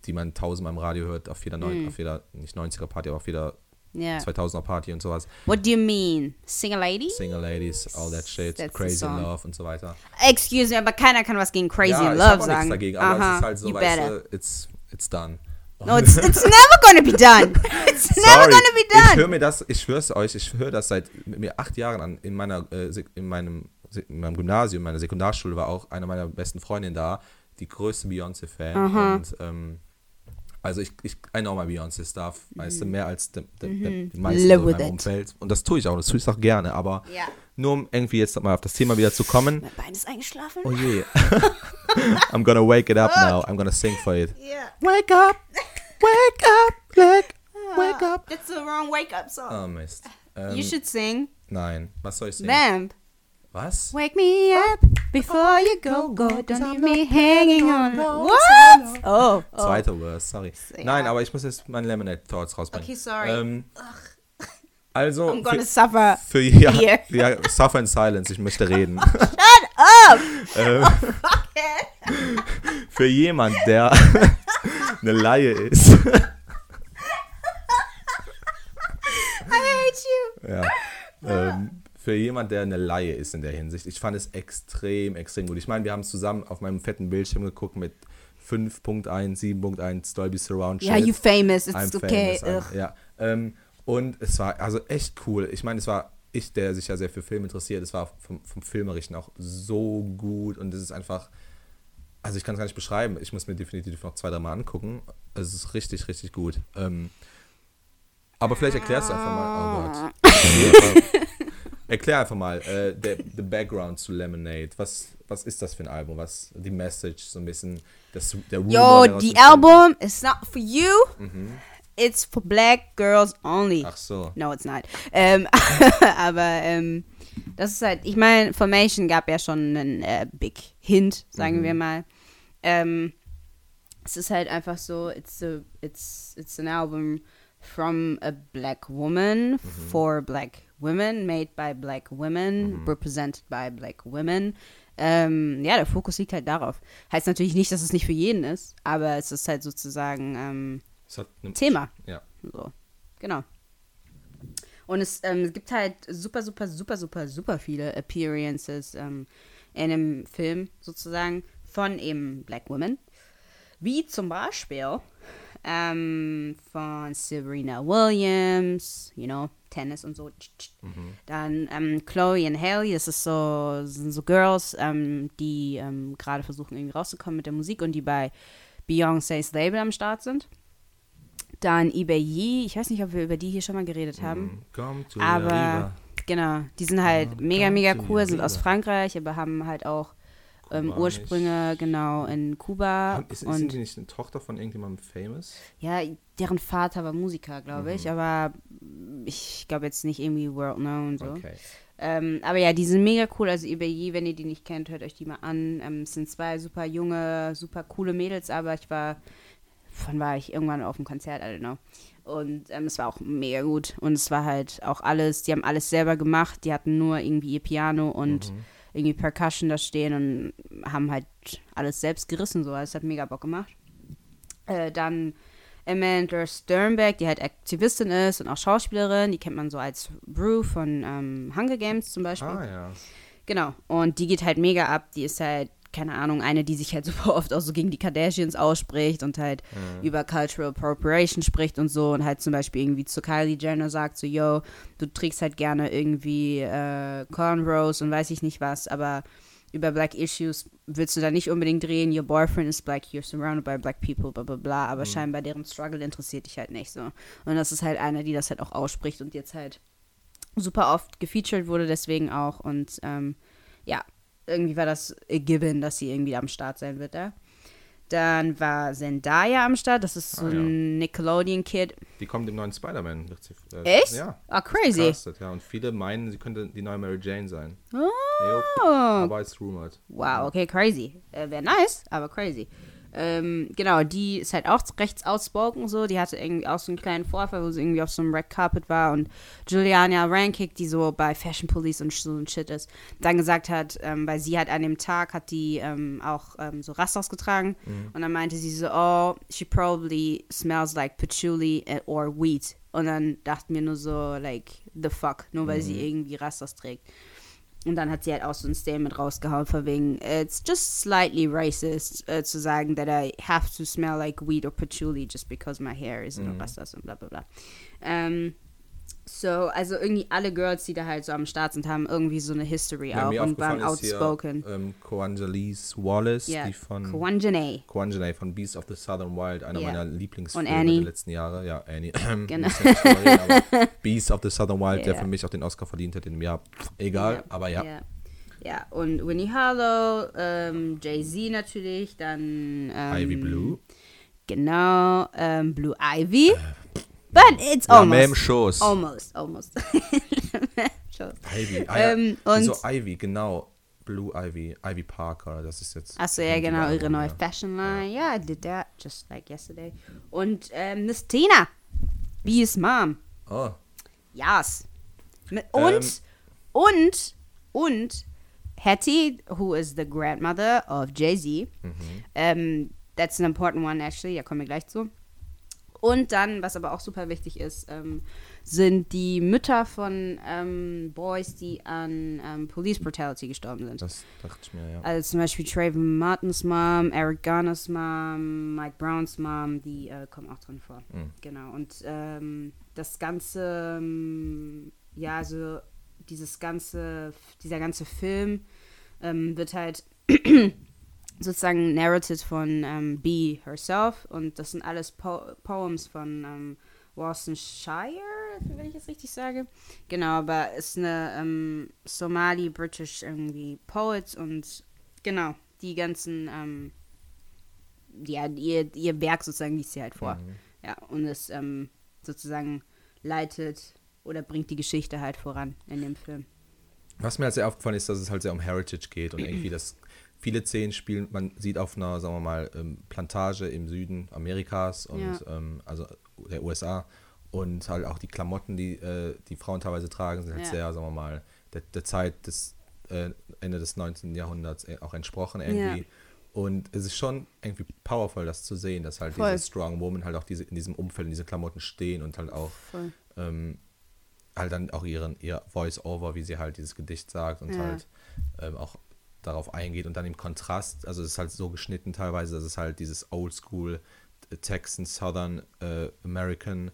die man tausendmal im Radio hört, auf jeder, neun,
Mhm.
auf jeder, nicht 90er Party, aber auf jeder
ja.
2000er Party und sowas.
What do you mean? Single lady?
Single Ladies, all that shit,
That's
Crazy in. Love und so weiter.
Excuse me, aber keiner kann was gegen Crazy
ja,
in
ich
Love
auch
sagen.
nichts dagegen, aber
Aha,
es ist halt so,
you
weißt
better.
du, it's, it's done.
No, it's, it's (laughs) never gonna be done. It's never
Sorry,
gonna be
Ich höre
done.
mir das, ich schwör's euch, ich höre das seit mir acht Jahren an. In meiner, äh, in meinem, in meinem Gymnasium, in meiner Sekundarschule war auch eine meiner besten Freundinnen da, die größte Beyoncé-Fan.
Aha.
Und ähm, also ich, ich I know my Beyoncé Stuff, weißt du, mehr als de, de, de,
Mhm.
die meisten in meinem
it.
Umfeld. Und das tue ich auch, das tue ich auch gerne, aber
Ja.
nur um irgendwie jetzt mal auf das Thema wieder zu kommen.
Mein Bein ist eingeschlafen.
Oh je. (laughs) I'm gonna wake it up now. I'm gonna sing for it.
Yeah.
Wake up! Wake up! Wake, wake up!
That's the wrong wake up song.
Oh Mist. Ähm,
you should sing
Nein, was soll ich singen?
Vamp.
Was?
Wake me up before you go, go. Don't leave me hanging on. What? Oh. oh.
Zweiter Verse, sorry.
Ja.
Nein, aber ich muss jetzt meine Lemonade Thoughts rausbringen.
Okay, sorry.
Ähm, also,
I'm gonna
für,
suffer.
für ja,
here. (laughs)
ja, suffer in silence, ich möchte reden.
Up. (laughs)
äh, (laughs) für jemand, der eine Laie ist.
I hate you.
ja. Ähm, für jemand, der eine Laie ist in der Hinsicht. Ich fand es extrem, extrem gut. Ich meine, wir haben es zusammen auf meinem fetten Bildschirm geguckt mit 5.1, 7.1 Dolby Surround
Yeah,
Shit.
you famous. It's
I'm
okay.
famous. I'm, ja. Ähm, und es war also echt cool. Ich meine, es war ich, der sich ja sehr für Film interessiert. Es war vom, vom Filmerischen auch so gut und es ist einfach, also ich kann es gar nicht beschreiben. Ich muss mir definitiv noch zwei, drei Mal angucken. Es ist richtig, richtig gut. Ähm, aber vielleicht erklärst du einfach mal. Oh Gott. (laughs) Erklär einfach mal äh, der, the background zu Lemonade. Was, was ist das für ein Album? Was die Message so ein bisschen das, der Rumor,
Yo, the album is not for you.
Mhm.
It's for black girls only.
Ach so.
No, it's not. Ähm, (laughs) aber ähm, das ist halt, ich meine, Formation gab ja schon einen äh, Big Hint, sagen
Mhm.
wir mal. Ähm, es ist halt einfach so, it's a, it's, it's an album from a black woman for black women, made by black women, represented by black women. Ähm, ja, der Fokus liegt halt darauf. Heißt natürlich nicht, dass es nicht für jeden ist, aber es ist halt sozusagen ähm, Thema.
Ja.
So, genau. Und es, ähm, gibt halt super, super, super, super, super viele Appearances ähm, in einem Film sozusagen von eben Black Women. Wie zum Beispiel ähm, von Serena Williams, you know, Tennis und so. Dann ähm, Chloe und Haley, das ist so, sind so Girls, ähm, die ähm, gerade versuchen irgendwie rauszukommen mit der Musik und die bei Beyoncé's Label am Start sind. Dann Ibeyi, ich weiß nicht, ob wir über die hier schon mal geredet haben.
Come to
Aber genau, die sind halt
Ja,
mega,
come
mega cool, sind aus Frankreich, aber haben halt auch ähm. Ursprünge genau in Kuba.
Haben- Ist,
und
sind die nicht eine Tochter von irgendjemandem famous?
ja, deren Vater war Musiker, glaube ich, aber ich glaube jetzt nicht irgendwie world known so.
Okay.
Ähm, aber ja, die sind mega cool. Also Ibeyi, wenn ihr die nicht kennt, hört euch die mal an. Ähm, es sind zwei super junge, super coole Mädels, aber ich war, wann war ich irgendwann auf dem Konzert, I don't know. Und ähm, es war auch mega gut. Und es war halt auch alles, die haben alles selber gemacht. Die hatten nur irgendwie ihr Piano und irgendwie Percussion da stehen und haben halt alles selbst gerissen. So. Es hat mega Bock gemacht. Äh, dann Amanda Sternberg, die halt Aktivistin ist und auch Schauspielerin. Die kennt man so als Brew von ähm, Hunger Games zum Beispiel.
Ah ja.
Genau. Und die geht halt mega ab. Die ist halt, keine Ahnung, eine, die sich halt (laughs) super oft auch so gegen die Kardashians ausspricht und halt über Cultural Appropriation spricht und so. Und halt zum Beispiel irgendwie zu Kylie Jenner sagt so, yo, du trägst halt gerne irgendwie äh, Cornrows und weiß ich nicht was, aber über Black Issues willst du da nicht unbedingt drehen, your boyfriend is black, you're surrounded by black people, bla bla bla, aber scheinbar deren Struggle interessiert dich halt nicht so. Und das ist halt eine, die das halt auch ausspricht und jetzt halt super oft gefeatured wurde, deswegen auch. Und ähm, ja, irgendwie war das a given, dass sie irgendwie am Start sein wird da. Dann war Zendaya am Start, das ist so
Ah, ja.
ein Nickelodeon-Kid.
Die kommt im neuen Spider-Man. äh,
Echt?
Ja.
Ah, crazy.
Castet, ja. Und viele meinen, sie könnte die neue Mary Jane sein.
Oh,
Jo, aber ist rumored.
wow, okay, crazy. Äh, Wäre nice, aber crazy. Ähm, genau, die ist halt auch rechts outspoken so. Die hatte irgendwie auch so einen kleinen Vorfall, wo sie irgendwie auf so einem Red Carpet war und Juliana Rankick, die so bei Fashion Police und so ein Shit ist, dann gesagt hat, ähm, weil sie halt an dem Tag hat die ähm, auch ähm, so Rastas getragen und dann meinte sie so, oh, she probably smells like patchouli or weed. Und dann dachten wir nur so, like, the fuck, nur weil sie irgendwie Rastas trägt. Und dann hat sie halt auch so ein Statement rausgehauen, von wegen, it's just slightly racist, äh, zu sagen, that I have to smell like weed or patchouli just because my hair is in Rastas und bla bla bla. Ähm, so, also irgendwie alle Girls, die da halt so am Start sind, haben irgendwie so eine History
Ja,
auch und waren outspoken.
Hier, ähm, Coangelis Wallace,
Ja,
die von
Kwanjane.
Coangeline von Beast of the Southern Wild, einer
Ja.
meiner Lieblingsfilme der letzten Jahre. Ja, Annie. (clears throat)
Genau.
Aber (laughs) Beast of the Southern Wild, der
Ja.
für mich auch den Oscar verdient hat in dem Jahr. Egal, aber ja.
Ja. Und Winnie Harlow, ähm, Jay-Z natürlich, dann ähm,
Ivy Blue.
Genau, ähm, Blue Ivy. But it's almost.
chose.
Almost, almost. (laughs) Chose.
Ivy. Ah, ja.
Ähm, und-
Wieso Ivy, genau. Blue Ivy. Ivy Parker, das ist jetzt.
Achso, ja, genau, ihre neue
ja.
Fashion Line. Ja, I did that just like yesterday. Und ähm, Miss Tina, Bees Mom.
Oh,
Yes. Mit,
Ähm.
und, und, und Hetty, who is the grandmother of Jay-Z.
Mhm.
Ähm, that's an important one, actually. Da kommen wir gleich zu. Und dann, was aber auch super wichtig ist, ähm, sind die Mütter von ähm, Boys, die an ähm, Police Brutality gestorben sind.
das dachte ich mir, ja.
Also zum Beispiel Trayvon Martins Mom, Eric Garners Mom, Mike Browns Mom, die äh, kommen auch drin vor.
Mhm.
Genau. Und ähm, das ganze, ähm, ja, also dieses ganze, dieser ganze Film ähm, wird halt sozusagen narrated von ähm, B herself und das sind alles po Poems von ähm, Walston Shire, wenn ich es richtig sage. Genau, aber ist eine ähm, Somali-British irgendwie Poet und genau, die ganzen, ähm, ja, ihr, ihr Werk sozusagen liest sie halt vor.
Mhm.
Ja, und es ähm, sozusagen leitet oder bringt die Geschichte halt voran in dem Film.
Was mir halt sehr aufgefallen ist, dass es halt sehr um Heritage geht und irgendwie (clears throat) das viele Szenen spielen, man sieht auf einer, sagen wir mal, ähm, Plantage im Süden Amerikas und
Ja.
ähm, also der USA und halt auch die Klamotten, die äh, die Frauen teilweise tragen, sind halt
Ja.
sehr, sagen wir mal, der, der Zeit des äh, Ende des 19. Jahrhunderts äh, auch entsprochen irgendwie.
Ja.
Und es ist schon irgendwie powerful, das zu sehen, dass halt
Voll.
diese Strong Woman halt auch diese, in diesem Umfeld, in diesen Klamotten stehen und halt auch ähm, halt dann auch ihren ihr Voice-Over, wie sie halt dieses Gedicht sagt und halt ähm, auch darauf eingeht und dann im Kontrast, also es ist halt so geschnitten teilweise, dass es halt dieses Oldschool Texan Southern äh, American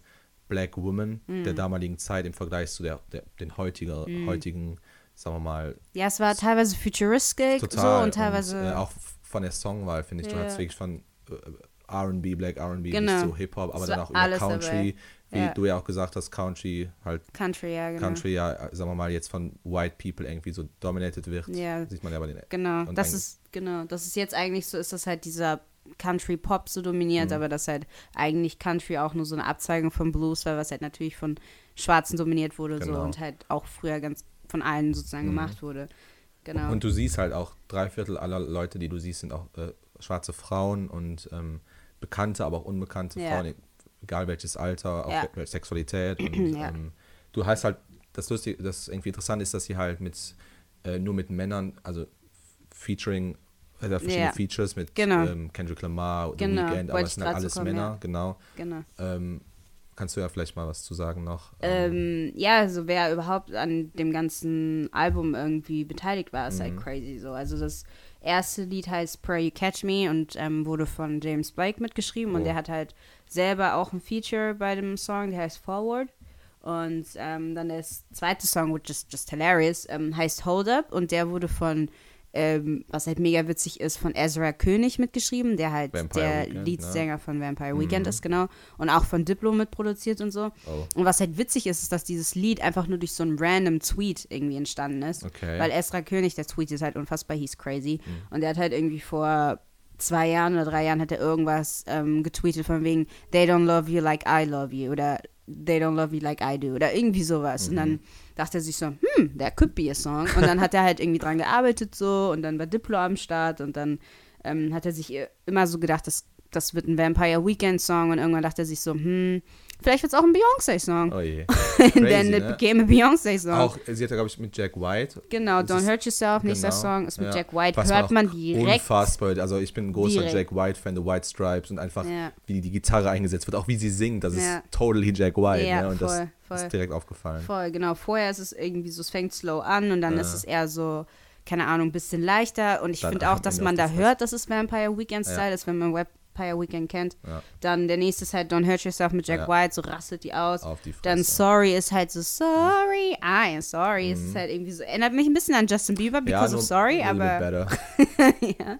Black Woman
Mhm.
der damaligen Zeit im Vergleich zu der, der den heutiger, heutigen, sagen wir mal,
Ja, es war teilweise futuristic
total
so und teilweise.
äh, auch von der Songwahl finde ich, du
Ja.
hast wirklich von äh, R&B, Black R&B
Genau.
bis zu Hip-Hop, aber dann auch über Country,
dabei.
wie
Ja.
du ja auch gesagt hast, Country halt
Country, ja, genau.
Country ja, sagen wir mal, jetzt von White People irgendwie so dominated wird.
Ja.
Sieht man ja bei den.
Genau,
Und
das ist, genau, das ist jetzt eigentlich so, ist das halt dieser Country-Pop so dominiert,
Mhm.
aber das halt eigentlich Country auch nur so eine Abzweigung von Blues war, was halt natürlich von Schwarzen dominiert wurde so
Genau.
und halt auch früher ganz von allen sozusagen
Mhm.
gemacht wurde. Genau.
Und du siehst halt auch, drei Viertel aller Leute, die du siehst, sind auch äh, schwarze Frauen und ähm, bekannte, aber auch unbekannte
Ja.
Frauen, egal welches Alter, auch
Ja.
Sexualität. Und (clears throat)
Ja.
ähm, du hast halt, das lustig, das irgendwie interessant ist, dass sie halt mit äh, nur mit Männern, also featuring äh, verschiedene. Features mit
Genau.
ähm, Kendrick Lamar, The
Genau,
Weeknd, aber es sind halt alles
kommen,
Männer, genau.
genau.
Ähm, kannst du ja vielleicht mal was zu sagen noch?
Ähm, ja, also wer überhaupt an dem ganzen Album irgendwie beteiligt war, ist halt
Mhm.
crazy so. Also das erste Lied heißt Pray You Catch Me und ähm, wurde von James Blake mitgeschrieben und
Oh.
der hat halt selber auch ein Feature bei dem Song, der heißt Forward. Und ähm, dann der zweite Song, which is just hilarious, ähm, heißt Hold Up und der wurde von ähm, was halt mega witzig ist, von Ezra König mitgeschrieben, der halt
Vampire
der
Weekend,
Leadsänger
ne?
von Vampire Weekend ist, genau. Und auch von Diplo mitproduziert und so.
Oh.
Und was halt witzig ist, ist, dass dieses Lied einfach nur durch so einen random Tweet irgendwie entstanden ist.
Okay.
Weil Ezra König, der Tweet ist halt unfassbar, hieß crazy.
Mhm.
Und der hat halt irgendwie vor zwei Jahren oder drei Jahren hat er irgendwas ähm, getweetet von wegen They don't love you like I love you oder They don't love you like I do oder irgendwie sowas. Und
Mhm.
dann dachte er sich so, hm, that could be a song. Und dann hat er halt irgendwie dran gearbeitet so und dann war Diplo am Start und dann ähm, hat er sich immer so gedacht, das, das wird ein Vampire Weekend Song und irgendwann dachte er sich so, hm, vielleicht wird es auch ein Beyoncé Song.
Oh je. (laughs) Crazy,
then it
ne?
became a Beyoncé Song.
Auch, sie hat ja, glaube ich, mit Jack White.
Genau, Don't Hurt Yourself, nächster
genau,
Song ist mit
ja.
Jack White.
Was
Hört man direkt.
Unfassbar. Also ich bin ein großer
Direkt.
Jack White-Fan, The White Stripes und einfach,
Ja.
wie die Gitarre eingesetzt wird, auch wie sie singt, das
Ja.
ist totally Jack White.
Ja,
ne? Und das
voll, voll.
ist direkt aufgefallen.
Voll, genau. Vorher ist es irgendwie so, es fängt slow an und dann
Ja.
ist es eher so, keine Ahnung, ein bisschen leichter. Und ich finde auch, dass man da hört, dass es Vampire Weekend
Ja.
Style ist, wenn man Vampire Weekend kennt.
Ja.
Dann der nächste ist halt Don't Hurt Yourself mit Jack
Ja.
White, so rastet die aus.
Die.
Dann Sorry ist halt so Sorry, I am sorry. Es ist halt irgendwie so, erinnert mich ein bisschen an Justin Bieber because
nur
of Sorry, aber (laughs) ja.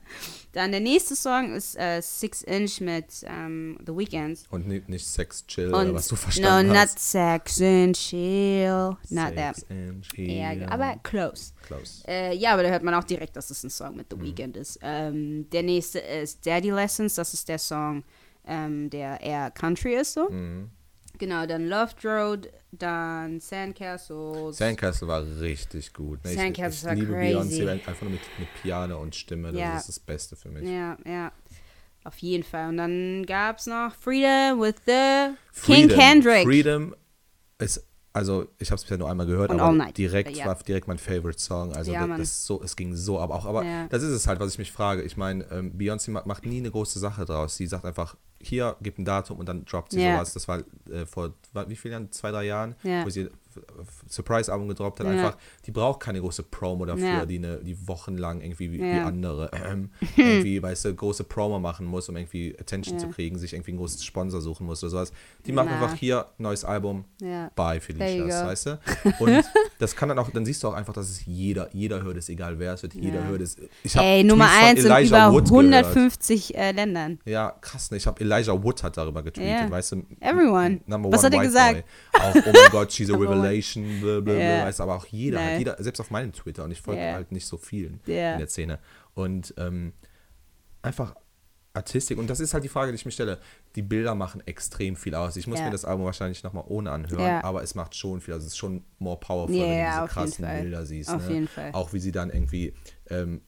Dann der nächste Song ist äh, Six Inch mit ähm, The Weeknd.
Und nicht, nicht Sex Chill,
Und
was du
no,
verstanden
not
hast.
Sex and Chill, not that.
Sex and
Ja,
Chill.
aber close.
Close.
Äh, ja, aber da hört man auch direkt, dass es ein Song mit The
Mhm.
Weeknd ist. Ähm, der nächste ist Daddy Lessons, das ist der Song, ähm, der eher Country ist so.
Mhm.
Genau, dann Loved Road, dann Sandcastles.
Sandcastle war richtig gut. Ne? Ich,
Sandcastle
ich
war
liebe
crazy.
Beyoncé einfach nur mit, mit Piano und Stimme. Das
Ja.
ist das Beste für mich.
ja, ja. Auf jeden Fall. Und dann gab es noch Freedom with the King
Freedom.
Kendrick.
Freedom ist, also ich habe es bisher nur einmal gehört,
Und
aber direkt
Ja.
war direkt mein Favorite Song. Also
Ja,
so, es ging so ab. Auch, aber
Ja.
das ist es halt, was ich mich frage. Ich meine, ähm, Beyoncé ma- macht nie eine große Sache draus. Sie sagt einfach, hier, gibt ein Datum und dann droppt sie sowas. Das war äh, vor wie vielen Jahren? Zwei, drei Jahren,
Ja.
wo sie Surprise-Album gedroppt hat.
Ja.
Einfach, die braucht keine große Promo dafür,
Ja.
die, eine, die wochenlang irgendwie wie, wie andere (clears throat) ähm, irgendwie, weißt du, große Promo machen muss, um irgendwie Attention zu kriegen, sich irgendwie einen großen Sponsor suchen muss oder sowas. Die machen
Na.
einfach hier neues Album, bye Felicitas, weißt du? (laughs) Und das kann dann auch, dann siehst du auch einfach, dass es jeder, jeder hört es, egal wer es wird, jeder hört es. Ich hab
Ey, Nummer
Tweets von
1 in über
Wood gehört.
150 äh, Ländern.
Ja, krass, ne? Ich habe Elijah Wood hat darüber getweetet, weißt du?
Everyone.
Number
Was hat er gesagt?
Boy. Auch, oh mein Gott, she's a (laughs)
Number one.
revelation, blablabla, weißt du, aber auch jeder, halt, jeder, selbst auf meinem Twitter und ich folge
Ja.
halt nicht so vielen
Ja.
in der Szene. Und ähm, einfach Artistik, und das ist halt die Frage, die ich mir stelle. Die Bilder machen extrem viel aus. Ich muss mir das Album wahrscheinlich nochmal ohne anhören, aber es macht schon viel. Also es ist schon more powerful, wenn du diese krassen. Bilder siehst.
Auf
ne?
jeden Fall.
Auch wie sie dann irgendwie, ähm,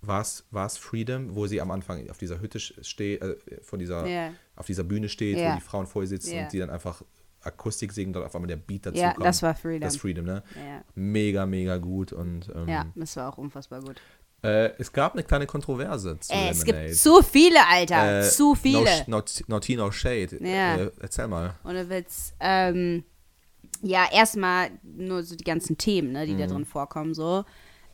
war es Freedom, wo sie am Anfang auf dieser Hütte steht, äh, von dieser,
Ja.
auf dieser Bühne steht,
Ja.
wo die Frauen vor ihr sitzen
Ja.
und die dann einfach Akustik singen, dort auf einmal der Beat dazu
Ja,
kommt.
das war Freedom.
Das Freedom, ne?
Ja.
Mega, mega gut. Und ähm,
ja, das war auch unfassbar gut.
äh, es gab eine kleine Kontroverse zu
Ey, es
Lemonade.
gibt zu viele, Alter.
Äh,
zu viele.
No, no, no tea, no shade.
Ja.
Äh, erzähl mal.
Ohne Witz. Ähm, ja, erstmal nur so die ganzen Themen, ne, die
Mhm.
da drin vorkommen, so.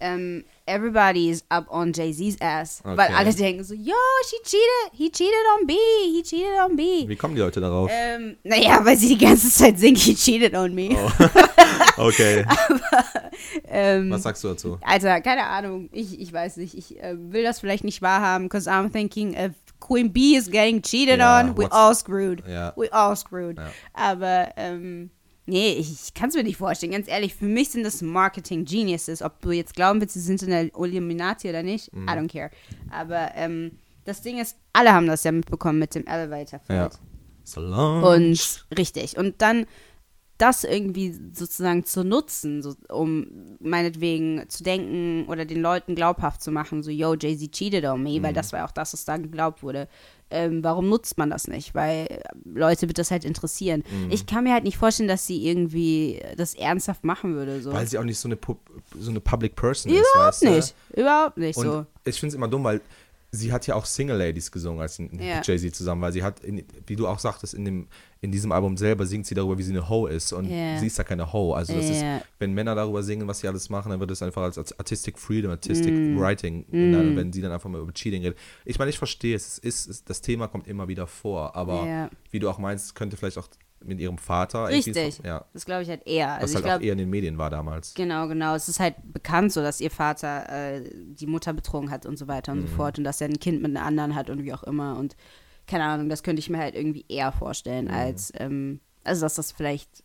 Ähm, everybody is up on Jay-Z's ass. Weil
Okay.
alle denken so, yo, she cheated, he cheated on B, he cheated on B.
Wie kommen die Leute darauf?
Ähm, naja, weil sie die ganze Zeit singt, he cheated on me. (laughs)
Okay.
Ähm,
Was sagst du dazu?
Alter, keine Ahnung. Ich, ich weiß nicht. Ich äh, will das vielleicht nicht wahrhaben, because I'm thinking if Queen B is getting cheated
Ja,
on, we all screwed.
Ja.
We all screwed.
Ja.
Aber, ähm, nee, ich, kann es mir nicht vorstellen. Ganz ehrlich, für mich sind das Marketing-Geniuses. Ob du jetzt glauben willst, sie sind in der Illuminati oder nicht,
Mhm.
I don't care. Aber, ähm, das Ding ist, alle haben das ja mitbekommen mit dem Elevator-Fight.
Ja. So.
Und richtig. Und dann das irgendwie sozusagen zu nutzen, so, um meinetwegen zu denken oder den Leuten glaubhaft zu machen, so, yo, Jay-Z cheated on me, weil das war auch das, was da geglaubt wurde. Ähm, warum nutzt man das nicht? Weil äh, Leute wird das halt interessieren. Ich kann mir halt nicht vorstellen, dass sie irgendwie das ernsthaft machen würde. So.
Weil sie auch nicht so eine, Pu so eine Public Person ist,
Überhaupt
weißt du?
nicht. Überhaupt nicht
Und
so.
ich finde es immer dumm, weil sie hat ja auch Single Ladies gesungen als
Ja.
mit Jay-Z zusammen, weil sie hat, in, wie du auch sagtest, in, dem, in diesem Album selber singt sie darüber, wie sie eine Ho ist und
Ja.
sie ist ja keine Ho. Also das
Ja.
ist, wenn Männer darüber singen, was sie alles machen, dann wird es einfach als, als Artistic Freedom, Artistic
Mm.
Writing, und dann, wenn sie dann einfach mal über Cheating redet. Ich meine, ich verstehe es, ist, es, das Thema kommt immer wieder vor, aber
Ja.
wie du auch meinst, könnte vielleicht auch mit ihrem Vater.
Richtig.
So, ja.
Das glaube ich halt eher.
Was
Also
halt
ich
auch eher in den Medien war damals.
Genau, genau. Es ist halt bekannt so, dass ihr Vater äh, die Mutter betrogen hat und so weiter und
Mhm.
so fort und dass er ein Kind mit einer anderen hat und wie auch immer und keine Ahnung, das könnte ich mir halt irgendwie eher
Mhm.
vorstellen als, ähm, also dass das vielleicht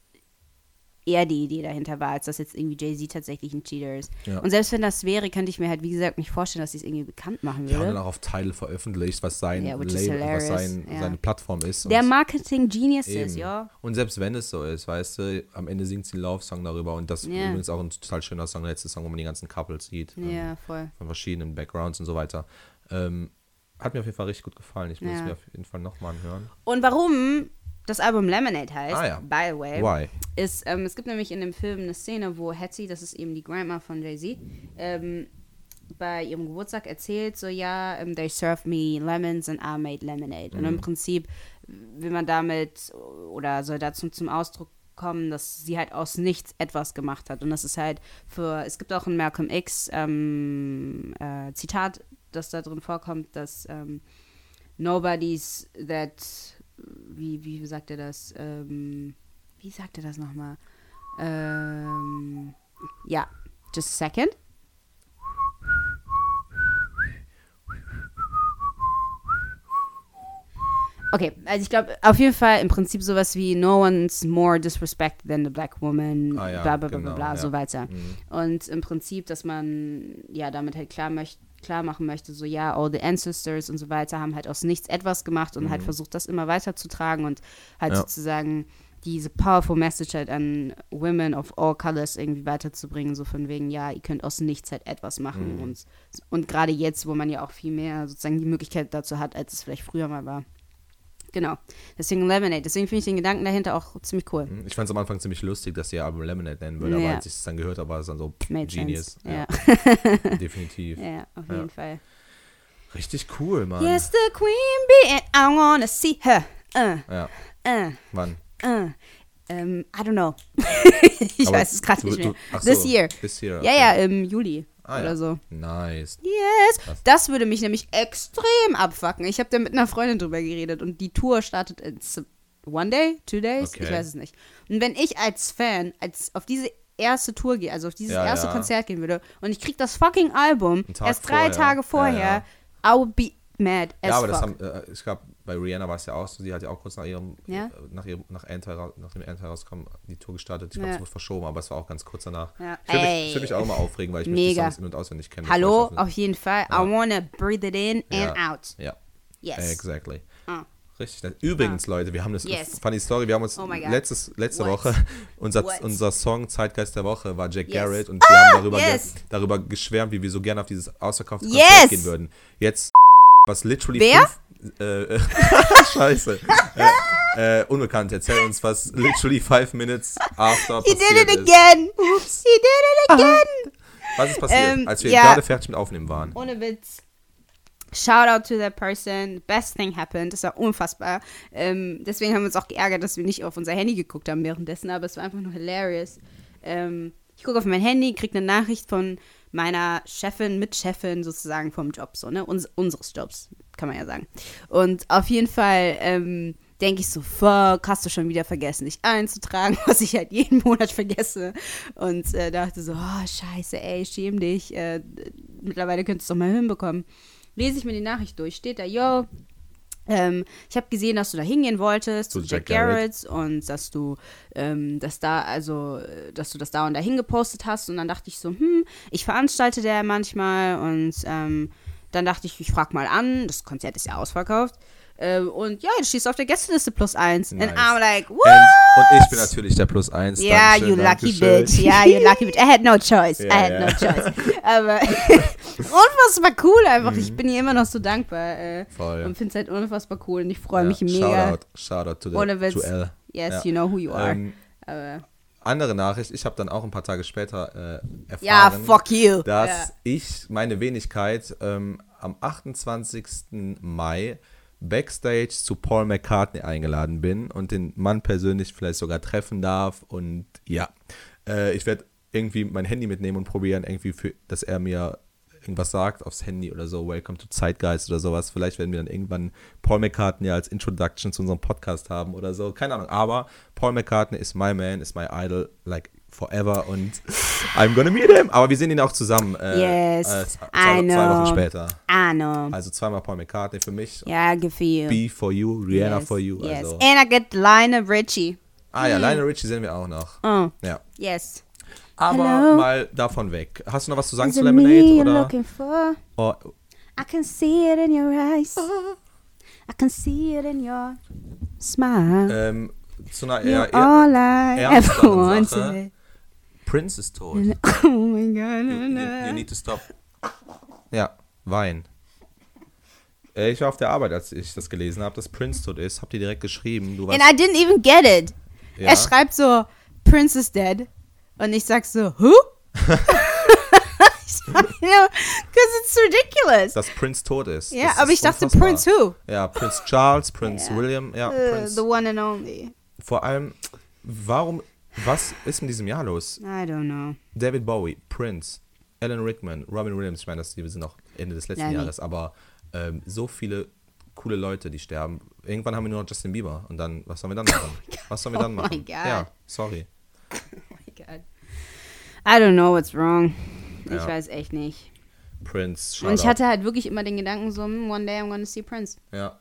eher die Idee dahinter war, als dass jetzt irgendwie Jay-Z tatsächlich ein Cheater ist.
Ja.
Und selbst wenn das wäre, könnte ich mir halt, wie gesagt, nicht vorstellen, dass sie es irgendwie bekannt machen
Ja, und
würde.
dann auch auf Tidal veröffentlicht, was sein
Ja, is
Label, was sein,
ja.
seine Plattform ist.
Der Marketing-Genius ist, ja.
Und selbst wenn es so ist, weißt du, am Ende singt sie einen Love-Song darüber und das ist
Ja.
übrigens auch ein total schöner Song, der letzte Song, wo man die ganzen Couples sieht. ähm,
Ja, voll.
Von verschiedenen Backgrounds und so weiter. Ähm, hat mir auf jeden Fall richtig gut gefallen. Ich muss
Ja.
es mir auf jeden Fall nochmal anhören.
Und warum das Album Lemonade heißt,
Ah, ja.
by the way,
Why?
ist, ähm, es gibt nämlich in dem Film eine Szene, wo Hetty, das ist eben die Grandma von Jay-Z, ähm, bei ihrem Geburtstag erzählt, so ja, ähm, they served me lemons and I made lemonade. Und im Prinzip will man damit oder soll dazu zum Ausdruck kommen, dass sie halt aus nichts etwas gemacht hat. Und das ist halt für, es gibt auch ein Malcolm X ähm, äh, Zitat, das da drin vorkommt, dass ähm, nobody's that, wie, wie sagt er das? Ähm, wie sagt er das nochmal? Ähm, ja, just a second. Okay, also ich glaube, auf jeden Fall im Prinzip sowas wie No one's more disrespected than the black woman,
Ah ja,
bla bla bla
genau,
bla, bla so
ja.
weiter.
Mhm.
Und im Prinzip, dass man ja damit halt klar, möcht, klar machen möchte, so ja, all the ancestors und so weiter haben halt aus nichts etwas gemacht und halt versucht, das immer weiterzutragen und halt
Mhm. Ja.
sozusagen diese powerful message halt an women of all colors irgendwie weiterzubringen, so von wegen, ja, ihr könnt aus nichts halt etwas machen
Mhm.
und, und gerade jetzt, wo man ja auch viel mehr sozusagen die Möglichkeit dazu hat, als es vielleicht früher mal war. Genau. Deswegen Lemonade. Deswegen finde ich den Gedanken dahinter auch ziemlich cool.
Ich fand es am Anfang ziemlich lustig, dass sie ihr Album Lemonade nennen würde, aber
Ja.
als ich es dann gehört habe, war es dann so pff, Genius.
Ja.
Ja, (laughs) definitiv.
ja, auf
Ja.
jeden Fall.
Richtig cool, Mann.
Yes, the queen bee, and I wanna see her. Uh,
Ja,
uh,
wann?
uh. Um, I don't know. (laughs) ich
Aber
weiß es gerade nicht mehr.
du- ach
This
so,
year.
This year.
Ja,
okay.
ja, im Juli
Ah,
oder
ja.
so.
Nice.
Yes.
Krass.
Das würde mich nämlich extrem abfacken. Ich habe da mit einer Freundin drüber geredet und die Tour startet in One Day, Two Days, ich
Okay.
weiß es nicht. Und wenn ich als Fan als auf diese erste Tour gehe, also auf dieses
Ja,
erste
ja.
Konzert gehen würde und ich krieg das fucking Album erst drei
vorher.
Tage vorher, I would be mad as
Ja, aber das
fuck.
haben, äh, ich glaube, bei Rihanna war es ja auch so, sie hat ja auch kurz nach ihrem,
Ja?
äh, nach ihrem, nach Ant, hera- nach dem Ant herauskam, die Tour gestartet. Ich glaube,
Ja.
es wurde verschoben, aber es war auch ganz kurz danach.
Ja.
Ich würde mich, würd mich auch immer aufregen, weil ich mich die. Songs in- und auswendig kenne.
Hallo, auf jeden Fall. I wanna breathe it in and out.
Ja,
Yes.
exactly.
Ah.
Richtig. Übrigens, Leute, wir haben das,
Yes.
funny Story, wir haben uns
Oh
letztes, letzte
What?
Woche, (laughs) unser,
What?
unser Song Zeitgeist der Woche war Jack
Yes.
Garrett und wir haben darüber,
yes.
ge darüber geschwärmt, wie wir so gerne auf dieses ausverkaufte. Konzert gehen würden. Jetzt, was literally
Wer?
fünf, äh, äh, (laughs) Scheiße. äh, äh, unbekannt, erzähl uns, was literally five minutes after
He did
passiert
it
ist.
again. He did it again.
Was ist passiert,
Ähm,
als wir
ja.
gerade fertig mit Aufnehmen waren?
Ohne Witz. Shout out to that person. Best thing happened. Das war unfassbar. Ähm, deswegen haben wir uns auch geärgert, dass wir nicht auf unser Handy geguckt haben währenddessen, aber es war einfach nur hilarious. Ähm, ich gucke auf mein Handy, kriege eine Nachricht von meiner Chefin, Mitchefin sozusagen vom Job, so, ne? Uns, unseres Jobs, kann man ja sagen. Und auf jeden Fall ähm, denke ich so, fuck, hast du schon wieder vergessen, dich einzutragen, (laughs) was ich halt jeden Monat vergesse. Und äh, dachte so, oh, scheiße, ey, schäm dich. Äh, mittlerweile könntest du es doch mal hinbekommen. Lese ich mir die Nachricht durch, steht da, yo, ähm, ich habe gesehen, dass du da hingehen wolltest
Zu
zu
Jack
Jack Garrett und dass du ähm, das da, also, dass du das da und da hingepostet hast. Und dann dachte ich so, hm, ich veranstalte der manchmal und ähm, dann dachte ich, ich frag mal an, das Konzert ist ja ausverkauft. Ähm, und ja, du stehst auf der Gästeliste plus eins.
Nice.
And I'm like, what?
Und, und ich bin natürlich der Plus eins.
Ja,
Dankeschön,
you lucky
Dankeschön.
bitch. Ja, you lucky bitch. I had no choice. I
Ja,
had
ja.
no choice. (laughs) Aber (laughs) unfassbar cool einfach.
Mhm.
Ich bin ihr immer noch so dankbar. Äh,
Voll.
Und finde es halt unfassbar cool. Und ich freue
Ja,
mich mega.
Shoutout, Shoutout to, the,
Ohne Witz.
to L.
Yes,
Ja.
you know who you are.
Ähm,
Aber,
andere Nachricht, ich habe dann auch ein paar Tage später äh, erfahren,
ja, fuck you.
dass
ja.
ich, meine Wenigkeit, ähm, am 28. Mai Backstage zu Paul McCartney eingeladen bin und den Mann persönlich vielleicht sogar treffen darf. Und ja, äh, ich werde irgendwie mein Handy mitnehmen und probieren, irgendwie, für, dass er mir irgendwas sagt aufs Handy oder so, Welcome to Zeitgeist oder sowas. Vielleicht werden wir dann irgendwann Paul McCartney als Introduction zu unserem Podcast haben oder so. Keine Ahnung. Aber Paul McCartney ist my man, ist my idol, like forever und I'm gonna meet him. Aber wir sehen ihn auch zusammen. Äh,
Yes,
äh, zwei,
I
zwei Wochen
know.
später.
I know.
Also zweimal Paul McCartney für mich.
Yeah, good for you.
B for you, Rihanna
yes.
for you.
Yes.
Also.
And I get Lionel Richie.
Ah ja, Lionel Richie sehen wir auch noch.
Oh,
Ja.
yes.
Aber
Hello?
mal davon weg. Hast du noch was zu sagen
Is
zu Lemonade? Oder?
looking for?
Oh,
I can see it in your eyes. I can see it in your smile.
ähm, zu einer eher, eher
all I ever
ernsteren Sache. Prince ist tot. (laughs)
Oh my god.
You, you, you need to stop. Ja, Wein. Äh, Ich war auf der Arbeit, als ich das gelesen habe, dass Prince tot ist. Habt ihr direkt geschrieben. Du
And I didn't even get it.
ja,
Er schreibt so, Prince is dead. Und ich sag so, who? you know, because it's ridiculous.
dass Prince tot ist.
Ja,
Das
aber
ist
ich dachte
unfassbar.
Prince who?
Ja, Prince Charles, Prince
Ja.
William, ja,
Uh,
Prince.
the one and only.
Vor allem, warum, was ist in diesem Jahr los?
I don't know.
David Bowie, Prince, Alan Rickman, Robin Williams, ich meine, das die sind noch Ende des letzten
nee.
Jahres, aber ähm, so viele coole Leute, die sterben. Irgendwann haben wir nur noch Justin Bieber und dann, was sollen wir dann (laughs) machen? was sollen wir dann
Oh my
machen?
God.
Ja, sorry. (laughs)
Oh my God. I don't know what's wrong. Ich
Ja.
weiß echt nicht.
Prince,
Und ich hatte halt wirklich immer den Gedanken so, one day I'm gonna see Prince.
Ja.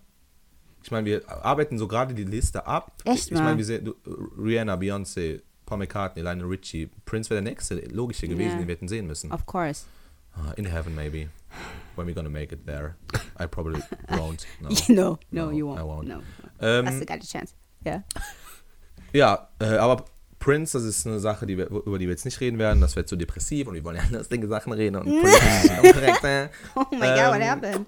Ich meine, wir arbeiten so gerade die Liste ab.
Echt
Ich
mal?
meine, wir sehen Rihanna, Beyoncé, Paul McCartney, Lionel Richie. Prince wäre der nächste logische gewesen,
Ja.
den wir hätten sehen müssen.
Of course.
Ah, In heaven, maybe. When we're gonna make it there. I probably (laughs) won't. No. (laughs)
no, no,
No,
you won't.
I won't.
No.
Ähm,
Hast du keine Chance. Ja. (laughs)
Ja, äh, aber Prince, das ist eine Sache, die wir, über die wir jetzt nicht reden werden. Das wird zu depressiv und wir wollen ja lustige Sachen reden und äh.
Oh my God, what
Ähm,
happened?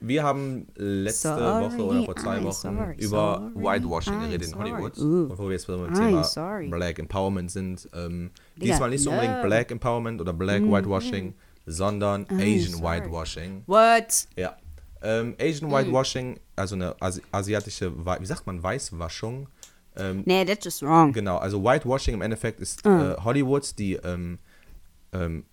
Wir haben letzte
Sorry,
Woche oder vor zwei
I'm
Wochen
sorry,
über
sorry,
Whitewashing
I'm
geredet in. Hollywood.
Ooh.
Wo wir jetzt beim
I'm
Thema. Black Empowerment sind. Ähm, diesmal nicht so unbedingt
no.
Black Empowerment oder Black Whitewashing, sondern Asian
sorry.
Whitewashing.
What?
Ja. Ähm, Asian Whitewashing, also eine Asi asiatische, wie sagt man, Weißwaschung. Ähm,
Nee, that's just wrong.
Genau, also Whitewashing im Endeffekt ist
Ah.
äh, Hollywood, die ähm, ähm,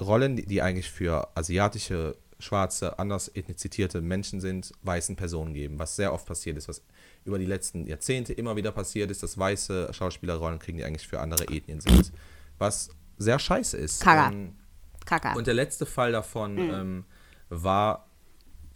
Rollen, die, die eigentlich für asiatische, schwarze, anders ethnizierte Menschen sind, weißen Personen geben. Was sehr oft passiert ist, was über die letzten Jahrzehnte immer wieder passiert ist, dass weiße Schauspielerrollen kriegen, die eigentlich für andere Ethnien sind. Was sehr scheiße ist.
Kaka.
Ähm,
Kaka.
und der letzte Fall davon
Hm.
ähm, war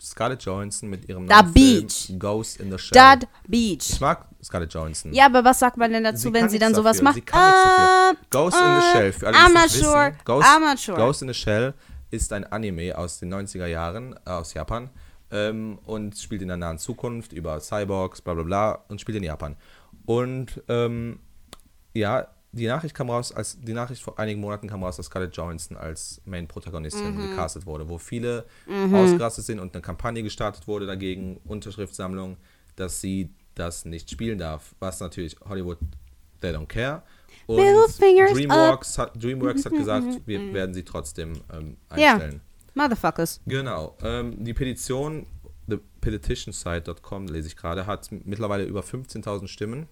Scarlett Johansson mit ihrem
Da
neuen Film
Beach.
Ghost in the Shell. Ich
Beach.
mag Scarlett Johansson.
Ja, aber was sagt man denn dazu,
Sie
wenn sie dann
nichts
sowas
dafür.
macht?
Sie kann nichts dafür.
Äh,
Ghost in the
äh,
Shell, für alle,
I'm not sure.
wissen. Ghost,
I'm not sure.
Ghost in the Shell ist ein Anime aus den 90er Jahren, äh, aus Japan, ähm, und spielt in der nahen Zukunft über Cyborgs, bla bla bla, und spielt in Japan. Und ähm, ja, die Nachricht kam raus, als die Nachricht vor einigen Monaten kam raus, dass Scarlett Johansson als Main-Protagonistin
Mhm.
gecastet wurde, wo viele ausgerastet sind und eine Kampagne gestartet wurde dagegen, Unterschriftssammlung, dass sie das nicht spielen darf, was natürlich Hollywood, they don't care. Und DreamWorks hat, DreamWorks hat gesagt, (laughs) wir werden sie trotzdem ähm, einstellen.
Motherfuckers.
Genau. Ähm, die Petition, thepetitionsite.com, lese ich gerade, hat mittlerweile über 15.000 Stimmen,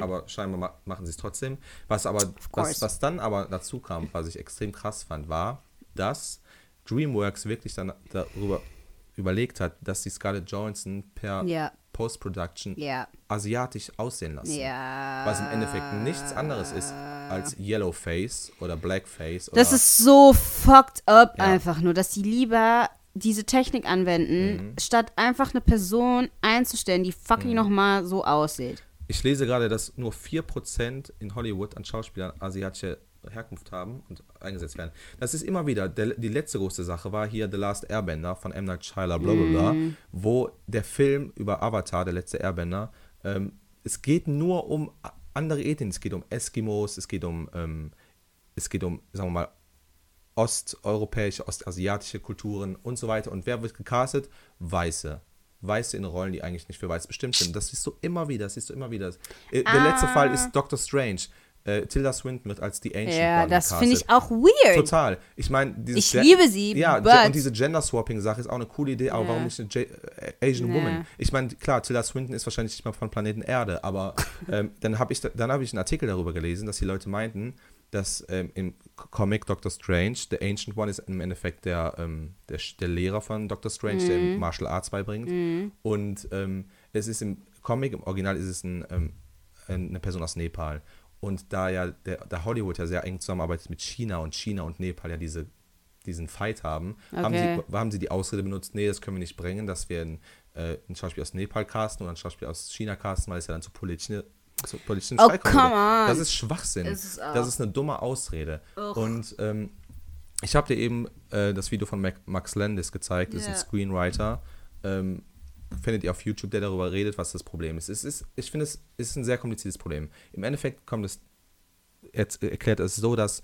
aber scheinbar ma machen sie es trotzdem. Was aber, was, was dann aber dazu kam, was ich extrem krass fand, war, dass DreamWorks wirklich dann darüber überlegt hat, dass die Scarlett Johansson per
Ja.
Post-Production
Ja.
asiatisch aussehen lassen.
Ja.
Was im Endeffekt nichts anderes ist als Yellowface oder Blackface. Oder
Das ist so fucked up
Ja.
einfach nur, dass die lieber diese Technik anwenden,
Mhm.
statt einfach eine Person einzustellen, die fucking
Mhm.
nochmal so aussieht.
Ich lese gerade, dass nur 4% in Hollywood an Schauspielern asiatische Herkunft haben und eingesetzt werden. Das ist immer wieder, der, die letzte große Sache war hier The Last Airbender von M. Night Shyamalan, bla bla bla,
Mhm.
wo der Film über Avatar, der letzte Airbender, ähm, es geht nur um andere Ethnien, es geht um Eskimos, es geht um, ähm, es geht um, sagen wir mal, osteuropäische, ostasiatische Kulturen und so weiter. Und wer wird gecastet? Weiße. Weiße in Rollen, die eigentlich nicht für Weiß bestimmt sind. Das siehst du immer wieder, das siehst du immer wieder. Äh, Der letzte Fall ist Doctor Strange. Äh, Tilda Swinton wird als die Ancient
Ja, das finde ich auch weird.
Total. Ich meine,
Ich
Gen-
liebe sie,
Ja, und diese Gender-Swapping-Sache ist auch eine coole Idee, aber
Ja.
warum nicht eine J äh, Asian
Ja.
Woman? Ich meine, klar, Tilda Swinton ist wahrscheinlich nicht mal von Planeten Erde, aber (laughs) ähm, dann habe ich, da- dann hab ich einen Artikel darüber gelesen, dass die Leute meinten, dass ähm, im Comic Doctor Strange, der Ancient One ist im Endeffekt der, ähm, der, der, Lehrer von Doctor Strange, mhm. der ihm Martial Arts beibringt. Mhm. Und ähm, es ist im Comic, im Original ist es ein, ähm, eine Person aus Nepal. Und da ja der, der, Hollywood ja sehr eng zusammenarbeitet mit China und China und Nepal ja diese, diesen Fight haben, okay. haben, sie, haben sie die Ausrede benutzt, nee, das können wir nicht bringen, dass wir ein, äh, ein Schauspiel aus Nepal casten oder ein Schauspiel aus China casten, weil es ja dann zu politischen zu politischen
oh, come on.
Das ist Schwachsinn. Ist das ist eine dumme Ausrede. Ugh. Und ähm, ich habe dir eben äh, das Video von Mac Max Landis gezeigt, yeah. ist ein Screenwriter. Ähm, findet ihr auf YouTube, der darüber redet, was das Problem ist. Es ist ich finde, es ist ein sehr kompliziertes Problem. Im Endeffekt kommt es, erklärt es so, dass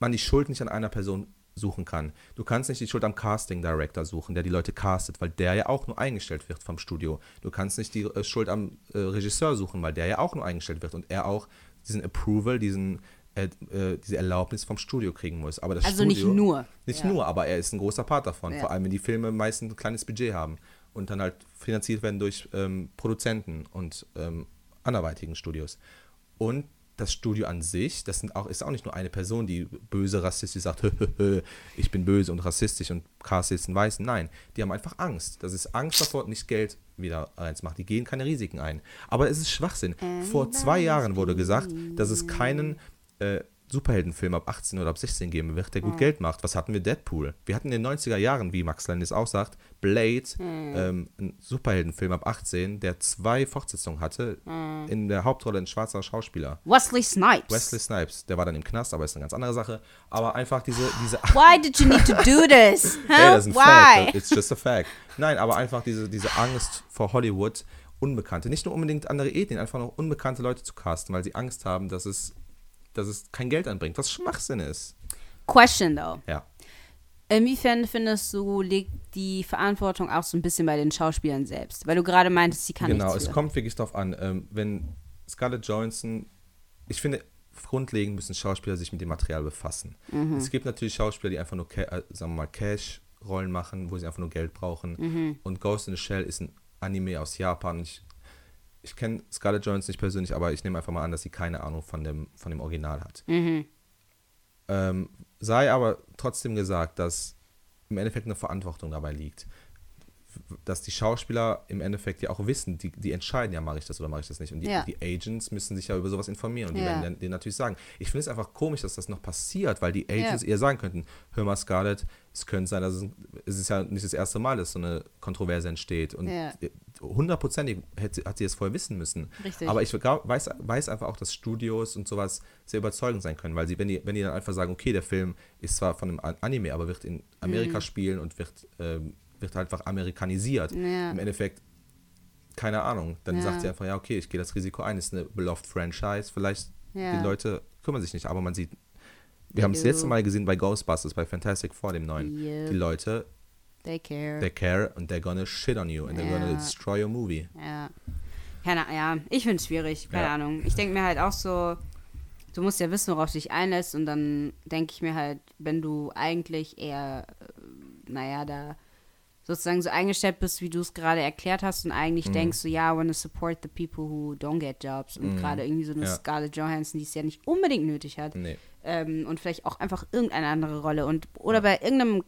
man die Schuld nicht an einer Person suchen kann. Du kannst nicht die Schuld am Casting Director suchen, der die Leute castet, weil der ja auch nur eingestellt wird vom Studio. Du kannst nicht die äh, Schuld am äh, Regisseur suchen, weil der ja auch nur eingestellt wird und er auch diesen Approval, diesen äh diese Erlaubnis vom Studio kriegen muss. Aber das
also
Studio,
nicht nur.
Nicht ja. nur, aber er ist ein großer Part davon. Ja. Vor allem, wenn die Filme meistens ein kleines Budget haben und dann halt finanziert werden durch ähm, Produzenten und ähm, anderweitigen Studios. Und das Studio an sich, das sind auch, ist auch nicht nur eine Person, die böse rassistisch sagt, (laughs) ich bin böse und rassistisch und castet jetzt einen Weißen. Nein, die haben einfach Angst. Das ist Angst davor, nicht Geld wieder reinzumachen. Die gehen keine Risiken ein. Aber es ist Schwachsinn. Vor zwei Jahren wurde gesagt, dass es keinen äh, Superheldenfilm ab 18 oder ab 16 geben wird, der gut mhm. Geld macht. Was hatten wir? Deadpool. Wir hatten in den 90er Jahren, wie Max Landis auch sagt, Blade, mhm. ähm, ein Superheldenfilm ab 18, der zwei Fortsetzungen hatte. Mhm. In der Hauptrolle ein schwarzer Schauspieler.
Wesley Snipes.
Wesley Snipes. Der war dann im Knast, aber ist eine ganz andere Sache. Aber einfach diese. diese (laughs)
Why did you need to do this?
Huh? yeah, that's a Why? fact. It's just a fact. Nein, aber einfach diese, diese Angst vor Hollywood. Unbekannte, nicht nur unbedingt andere Ethnien, einfach noch unbekannte Leute zu casten, weil sie Angst haben, dass es dass es kein Geld anbringt, was Schwachsinn ist.
Question though.
Ja.
Inwiefern findest du, liegt die Verantwortung auch so ein bisschen bei den Schauspielern selbst? Weil du gerade meintest, sie kann
genau,
Genau,
es kommt wirklich darauf an. Ähm, wenn Scarlett Johansson, ich finde, grundlegend müssen Schauspieler sich mit dem Material befassen. Mhm. Es gibt natürlich Schauspieler, die einfach nur, äh, sagen wir mal, Cash-Rollen machen, wo sie einfach nur Geld brauchen. Mhm. Und Ghost in the Shell ist ein Anime aus Japan. Ich ich kenne Scarlett Jones nicht persönlich, aber ich nehme einfach mal an, dass sie keine Ahnung von dem, von dem Original hat. Mhm. Ähm, sei aber trotzdem gesagt, dass im Endeffekt eine Verantwortung dabei liegt dass die Schauspieler im Endeffekt ja auch wissen, die, die entscheiden ja, mache ich das oder mache ich das nicht. Und die, ja. die, Agents müssen sich ja über sowas informieren und die ja. werden denen natürlich sagen. Ich finde es einfach komisch, dass das noch passiert, weil die Agents ja. eher sagen könnten, hör mal Scarlett, es könnte sein, dass es, es ist ja nicht das erste Mal, dass so eine Kontroverse entsteht. Und hundertprozentig hat sie es vorher wissen müssen. Richtig. Aber ich glaub, weiß, weiß einfach auch, dass Studios und sowas sehr überzeugend sein können, weil sie, wenn die, wenn die dann einfach sagen, okay, der Film ist zwar von einem Anime, aber wird in Amerika mhm. spielen und wird ähm, wird halt einfach amerikanisiert. Ja. Im Endeffekt, keine Ahnung. Dann ja. sagt sie einfach, ja, okay, ich gehe das Risiko ein, ist eine beloved Franchise. Vielleicht ja. die Leute kümmern sich nicht, aber man sieht, wir haben es letzte Mal gesehen bei Ghostbusters, bei Fantastic Four, dem neuen. Yep. Die Leute,
they care.
They care and they're gonna shit on you and they're gonna destroy your movie.
Ja. Keine, ja, ich finde es schwierig, keine Ahnung. Ich denke mir halt auch so, du musst ja wissen, worauf du dich einlässt und dann denke ich mir halt, wenn du eigentlich eher, äh, naja, da sozusagen so eingestellt bist, wie du es gerade erklärt hast und eigentlich mhm. denkst so, ja, I want to support the people who don't get jobs und mhm. gerade irgendwie so eine ja. Scarlett Johansson, die es ja nicht unbedingt nötig hat
nee.
Ähm, und vielleicht auch einfach irgendeine andere Rolle und oder bei irgendeinem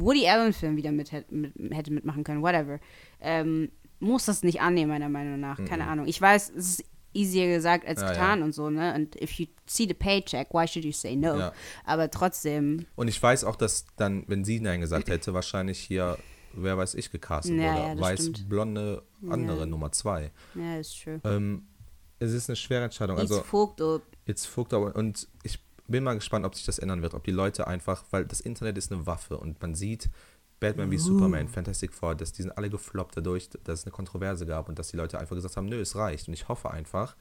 Woody Allen Film wieder mit, mit, hätte mitmachen können, whatever, ähm, muss das nicht annehmen, meiner Meinung nach, keine mhm. Ahnung. Ich weiß, es ist easier gesagt als ja, getan ja. und so, ne? Und if you see the paycheck, why should you say no? Ja. Aber trotzdem.
Und ich weiß auch, dass dann, wenn sie Nein gesagt hätte, wahrscheinlich hier, wer weiß ich, gecastet ja, wurde. Weiß, stimmt. blonde, andere Nummer zwei.
Ja, ist true.
Ähm, es ist eine schwere Entscheidung.
It's
also,
fucked up.
It's fucked up. Und ich bin mal gespannt, ob sich das ändern wird. Ob die Leute einfach, weil das Internet ist eine Waffe und man sieht, Batman wie uh. Superman, Fantastic Four, dass die sind alle gefloppt dadurch, dass es eine Kontroverse gab und dass die Leute einfach gesagt haben, nö, es reicht. Und ich hoffe einfach,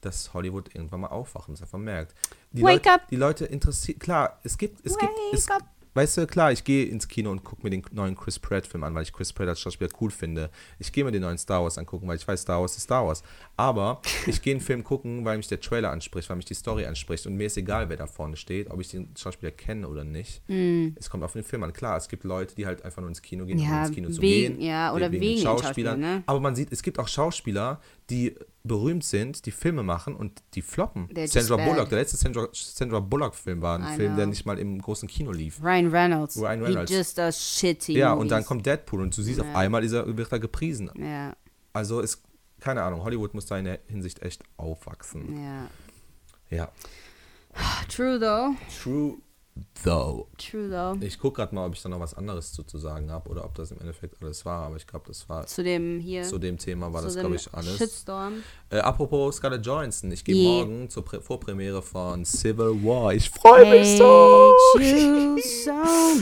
dass Hollywood irgendwann mal aufwacht und es einfach merkt. Die
Wake
Leute,
up!
Die Leute interessieren, klar, es gibt, es
Wake
gibt, es,
up.
Weißt du, klar, ich gehe ins Kino und gucke mir den neuen Chris Pratt-Film an, weil ich Chris Pratt als Schauspieler cool finde. Ich gehe mir den neuen Star Wars angucken, weil ich weiß, Star Wars ist Star Wars. Aber (laughs) ich gehe einen Film gucken, weil mich der Trailer anspricht, weil mich die Story anspricht. Und mir ist egal, wer da vorne steht, ob ich den Schauspieler kenne oder nicht. Mm. Es kommt auf den Film an. Klar, es gibt Leute, die halt einfach nur ins Kino gehen,
ja,
um ins Kino zu
wegen,
gehen.
Ja, oder wegen, wegen Schauspielern. Ne?
Aber man sieht, es gibt auch Schauspieler, die berühmt sind, die Filme machen und die floppen.
They're
Sandra. Bullock, der letzte Sandra, Sandra Bullock-Film war ein
I
Film, der
know.
nicht mal im großen Kino lief.
Ryan Reynolds.
Ryan Reynolds.
He just does shitty
Ja,
movies.
und dann kommt Deadpool und du siehst auf
Ja.
einmal, ist er, wird er gepriesen.
Ja,
Also ist, keine Ahnung, Hollywood muss da in der Hinsicht echt aufwachsen.
ja.
Ja. (sighs)
True though.
True though.
True though.
Ich gucke gerade mal, ob ich da noch was anderes zu, zu sagen habe oder ob das im Endeffekt alles war, aber ich glaube, das war
Zu dem hier.
zu dem Thema war das, glaube ich, alles.
Shitstorm.
Äh, apropos Scarlett Johansson, ich gehe
Yeah.
morgen zur Prä Vorpremiere von Civil War. Ich freue mich so.
So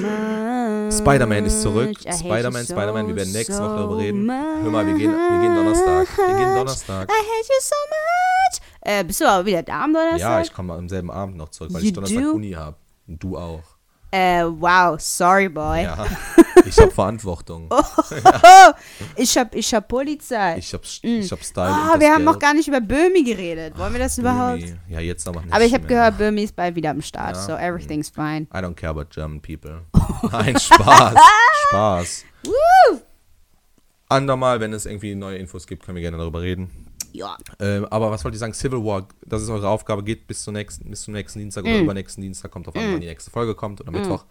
much.
Spider-Man ist zurück. Spider-Man,
so,
Spider-Man, wir werden nächste
so
Woche darüber reden. Hör mal, wir gehen, wir gehen Donnerstag. Wir gehen Donnerstag.
I hate you so much. Äh, bist du aber wieder da am Donnerstag?
Ja, ich komme am selben Abend noch zurück, weil
You
ich Donnerstag
do?
Uni habe. Und du auch.
Äh, wow, sorry, boy.
Ja, (laughs) ich habe Verantwortung.
Oh, (laughs) Ich hab, ich hab Polizei.
Ich habe ich hab Style.
Ah,
und
wir
das
haben noch
Geld.
gar nicht über Böhmi geredet. Wollen wir das überhaupt?
Böhmi. Ja, jetzt aber nicht
Aber ich habe gehört, Böhmi ist bald wieder am Start,
Ja.
so everything's fine.
I don't care about German people. (laughs) Nein, Spaß. Spaß. Andermal, wenn es irgendwie neue Infos gibt, können wir gerne darüber reden.
Ja.
Ähm, aber was wollte ich sagen? Civil War, das ist eure Aufgabe, geht bis zum nächsten, bis zum nächsten Dienstag oder
Mm.
übernächsten Dienstag, kommt drauf an, wann die nächste Folge kommt oder Mittwoch,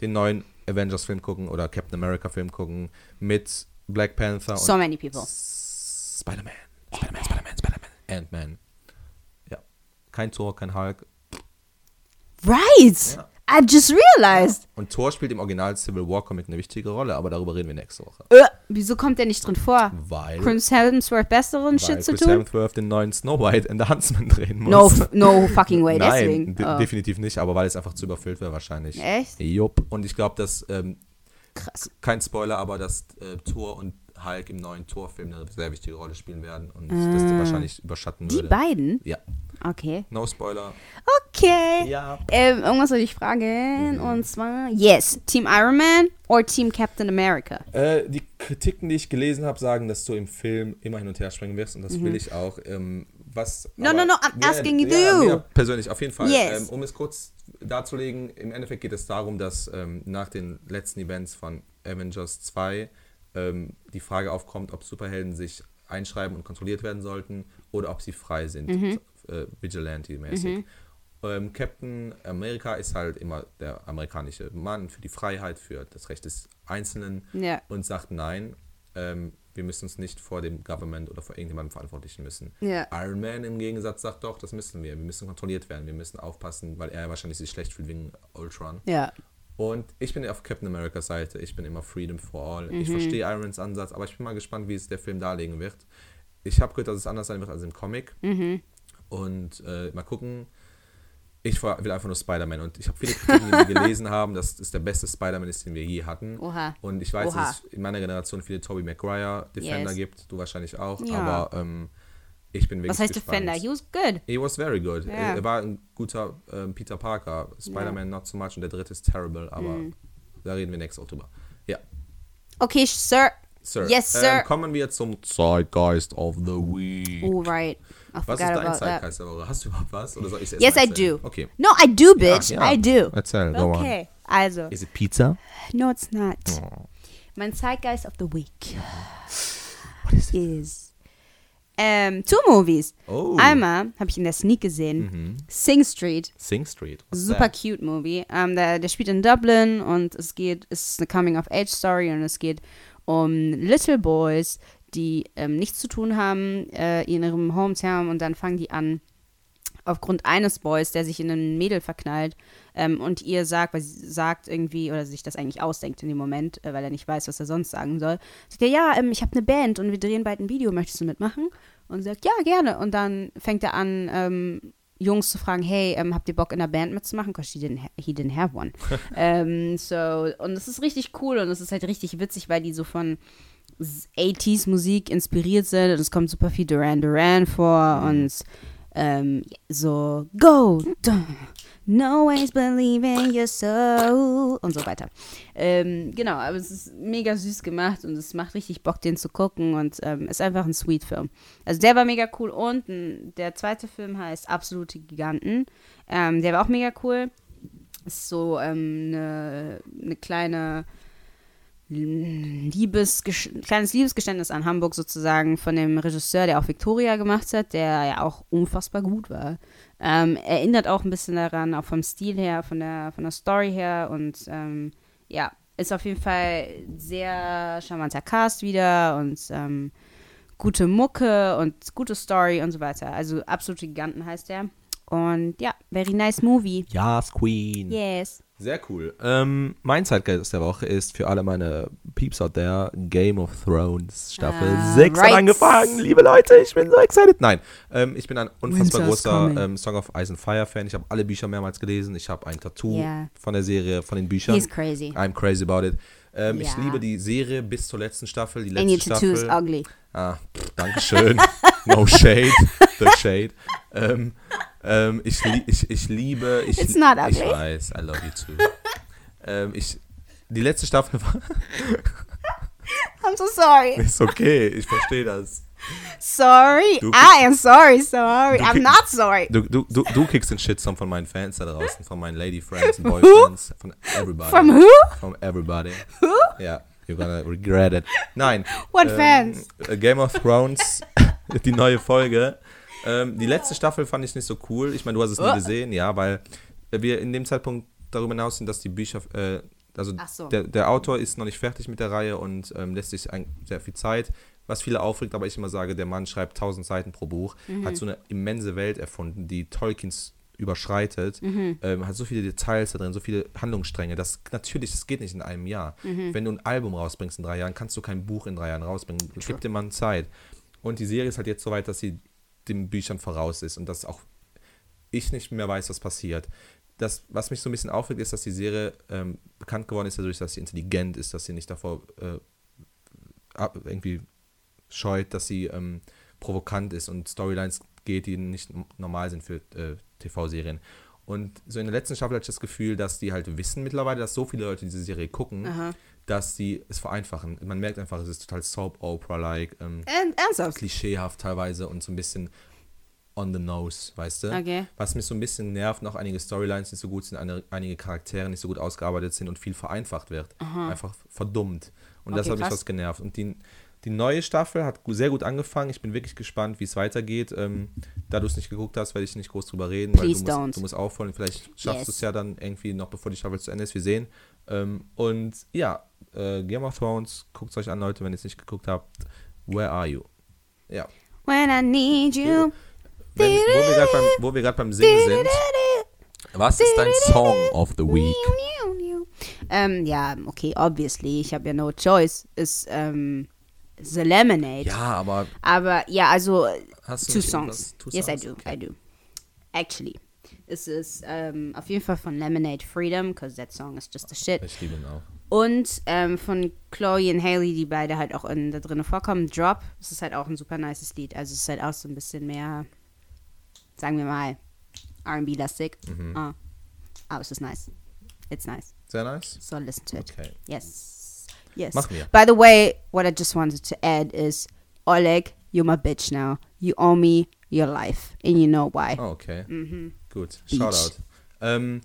den neuen Avengers-Film gucken oder Captain America-Film gucken mit Black Panther
So
und
many people.
Spider-Man. Spider-Man, Spider-Man, Spider-Man. Ant-Man. Ja. Kein Thor, kein Hulk.
Right!
Ja.
I just realized.
Und Thor spielt im Original Civil War Comic eine wichtige Rolle, aber darüber reden wir nächste Woche.
Äh, wieso kommt der nicht drin vor?
Weil,
Chris Hemsworth besseren
weil
Shit zu
Chris
tun?
Hemsworth den neuen Snow White and the Huntsman drehen muss.
No, no fucking way, (laughs)
Nein,
deswegen.
de
Oh.
definitiv nicht, aber weil es einfach zu überfüllt wäre wahrscheinlich.
Echt?
Jupp. Und ich glaube, dass, ähm,
Krass.
kein Spoiler, aber dass äh, Thor und Hulk im neuen Thor-Film eine sehr wichtige Rolle spielen werden und das die wahrscheinlich überschatten
Ah. Die
würde.
beiden?
Ja,
Okay.
no Spoiler.
Okay.
Ja.
Ähm, irgendwas soll ich fragen. Und zwar, yes, Team Iron Man or Team Captain America?
Äh, die Kritiken, die ich gelesen habe, sagen, dass du im Film immer hin und her springen wirst und das will ich auch. Ähm, was,
Mhm. No, no, no, I'm asking you.
Ja, persönlich, auf jeden Fall.
Yes.
Ähm, um es kurz darzulegen, im Endeffekt geht es darum, dass ähm, nach den letzten Events von Avengers 2 ähm, die Frage aufkommt, ob Superhelden sich einschreiben und kontrolliert werden sollten oder ob sie frei sind,
Mhm.
Äh, Vigilante-mäßig. Ähm, Captain America ist halt immer der amerikanische Mann für die Freiheit, für das Recht des Einzelnen
Ja.
und sagt nein, ähm, wir müssen uns nicht vor dem Government oder vor irgendjemandem verantwortlichen müssen.
Ja.
Iron Man im Gegensatz sagt doch, das müssen wir. Wir müssen kontrolliert werden, wir müssen aufpassen, weil er wahrscheinlich sich schlecht fühlt wegen Ultron.
Ja.
Und ich bin auf Captain Americas Seite, ich bin immer Freedom for All. Ich
Mhm.
verstehe Irons Ansatz, aber ich bin mal gespannt, wie es der Film darlegen wird. Ich habe gehört, dass es anders sein wird als im Comic.
Mhm.
Und äh, mal gucken. Ich will einfach nur Spider-Man und ich habe viele Kritiken, die wir gelesen haben, dass es der beste Spider-Man ist, den wir je hatten.
Oha.
Und ich weiß,
Oha.
dass es in meiner Generation viele Tobey Maguire Defender
Yes.
gibt, du wahrscheinlich auch,
Ja.
aber ähm, ich bin wirklich
Was heißt
gespannt.
Defender? He was good.
He was very good.
Ja.
Er, war ein guter ähm, Peter Parker. Spider-Man not so much und der dritte ist terrible, aber
Mhm.
da reden wir nächste Woche drüber. Ja,
Okay, Sir.
Sir.
Yes, sir.
Ähm, kommen wir zum Zeitgeist of the Week.
Oh, right. I
was ist dein. Zeitgeist der Woche? Hast du überhaupt was? Oder soll ich
Yes, I do.
Okay.
No, I do, bitch.
Ja, ja.
I do.
Erzähl, go on.
Okay, also.
Is it pizza?
No, it's not.
Oh.
Mein Zeitgeist of the Week
What is it?
is ähm, two movies.
Oh.
Einmal habe ich in der Sneak gesehen,
Mhm.
Sing Street.
Sing Street. What's
Super
that?
cute Movie. Ähm, der, der spielt in Dublin und es geht, es ist eine Coming-of-Age-Story und es geht um Little Boys, die ähm, nichts zu tun haben äh, in ihrem Hometown und dann fangen die an, aufgrund eines Boys, der sich in ein Mädel verknallt ähm, und ihr sagt, weil sie sagt irgendwie, oder sich das eigentlich ausdenkt in dem Moment, äh, weil er nicht weiß, was er sonst sagen soll, sagt er, ja, ähm, ich habe eine Band und wir drehen bald ein Video, möchtest du mitmachen? Und sie sagt, ja, gerne. Und dann fängt er an, ähm, Jungs zu fragen, hey, ähm, habt ihr Bock in der Band mitzumachen? Because he didn't, ha he didn't have one. (laughs) ähm, so, und es ist richtig cool und es ist halt richtig witzig, weil die so von 80s Musik inspiriert sind und es kommt super viel Duran Duran vor und ähm, so Go, no ways believe in your soul und so weiter. Ähm, genau, aber es ist mega süß gemacht und es macht richtig Bock, den zu gucken und ähm, ist einfach ein sweet Film. Also der war mega cool und der zweite Film heißt Absolute Giganten. Ähm, der war auch mega cool. Ist so ähm, eine ne kleine Liebes, kleines Liebesgeständnis an Hamburg sozusagen von dem Regisseur, der auch Victoria gemacht hat, der ja auch unfassbar gut war. Ähm, erinnert auch ein bisschen daran, auch vom Stil her, von der, von der Story her und ähm, ja, ist auf jeden Fall sehr charmanter Cast wieder und ähm, gute Mucke und gute Story und so weiter. Also absolut Giganten heißt der. Und ja, very nice movie.
Yes, Queen.
Yes.
Sehr cool. Ähm, mein Zeitgeist der Woche ist für alle meine Peeps out there Game of Thrones Staffel uh, 6 right. hat angefangen. Liebe Leute, ich bin so excited. Nein, ähm, ich bin ein unfassbar Winter's großer ähm, Song of Ice and Fire Fan. Ich habe alle Bücher mehrmals gelesen. Ich habe ein Tattoo yeah. von der Serie, von den Büchern.
He's crazy.
I'm crazy about it. Ähm, yeah. Ich liebe die Serie bis zur letzten Staffel. Die letzte
And your
Staffel.
tattoo is ugly.
Ah, pff, Dankeschön. no shade. The shade. Ähm, ähm, ich, ich, ich liebe. Ich,
It's not ugly.
Ich weiß, I love you too. ähm, ich, die letzte Staffel war. (laughs)
I'm so sorry.
Ist okay, ich verstehe das.
Sorry, du, I am sorry, sorry. I'm
kick,
not sorry.
Du, du, du, du kickst den Shitstorm von meinen Fans da draußen, von meinen Lady Friends und Boyfriends, von everybody.
From who?
From everybody.
Who?
Ja, yeah, you're gonna regret it. Nein.
What ähm, fans?
Game of Thrones, (laughs) die neue Folge. Ähm, die letzte Staffel fand ich nicht so cool. Ich meine, du hast es nie gesehen, ja, weil wir in dem Zeitpunkt darüber hinaus sind, dass die Bücher, äh, also
so.
der, der Autor ist noch nicht fertig mit der Reihe und ähm, lässt sich ein, sehr viel Zeit, was viele aufregt, aber ich immer sage, der Mann schreibt 1000 Seiten pro Buch, mhm. hat so eine immense Welt erfunden, die Tolkiens überschreitet, mhm. ähm, hat so viele Details da drin, so viele Handlungsstränge. Das natürlich, das geht nicht in einem Jahr. Mhm. Wenn du ein Album rausbringst in drei Jahren, kannst du kein Buch in drei Jahren rausbringen. Gib dem Mann Zeit. Und die Serie ist halt jetzt so weit, dass sie den Büchern voraus ist und dass auch ich nicht mehr weiß, was passiert. Das, was mich so ein bisschen aufregt, ist, dass die Serie ähm, bekannt geworden ist dadurch, dass sie intelligent ist, dass sie nicht davor äh, irgendwie scheut, dass sie ähm, provokant ist und Storylines geht, die nicht normal sind für äh, TV-Serien. Und so in der letzten Staffel hatte ich das Gefühl, dass die halt wissen mittlerweile, dass so viele Leute diese Serie gucken, Aha. Dass sie es vereinfachen. Man merkt einfach, es ist total Soap-Opera-like, ähm, klischeehaft teilweise und so ein bisschen on the nose, weißt du?
Okay.
Was mich so ein bisschen nervt, noch einige Storylines nicht so gut sind, eine, einige Charaktere nicht so gut ausgearbeitet sind und viel vereinfacht wird. Aha. Einfach verdummt. Und okay, das hat mich was genervt. Und die, die neue Staffel hat sehr gut angefangen. Ich bin wirklich gespannt, wie es weitergeht. Ähm, da du es nicht geguckt hast, werde ich nicht groß drüber reden,
weil
du musst, du musst aufholen. Vielleicht schaffst yes. du es ja dann irgendwie noch, bevor die Staffel zu Ende ist. Wir sehen. Ähm, und ja, äh, Game of Thrones, guckt es euch an, Leute, wenn ihr es nicht geguckt habt. Where are you? Ja.
When I need you.
Wenn, wo wir gerade beim, beim Singen sind. Was ist dein Song of the Week?
Ähm, ja, okay, obviously. Ich habe ja no choice. Ist, ähm, The Lemonade.
Ja, aber.
Aber ja, also
Hast
two songs. Two yes, songs? I do. Okay. I do. Actually. Es ist ähm, auf jeden Fall von Lemonade Freedom, because that song is just the shit.
Ich liebe ihn auch.
Und ähm, von Chloe und Haley, die beide halt auch in, da drin vorkommen, Drop. Es ist halt auch ein super nices Lied. Also es ist halt auch so ein bisschen mehr, sagen wir mal, RB-lastig. Mhm. Oh. Aber es ist nice. It's nice.
Sehr nice.
So listen to it.
Okay.
Yes. Yes.
Mach mir.
By the way, what I just wanted to add is Oleg, you're my bitch now. You owe me your life. And you know why.
Oh, okay.
Mhm.
Gut. Shoutout. Ähm,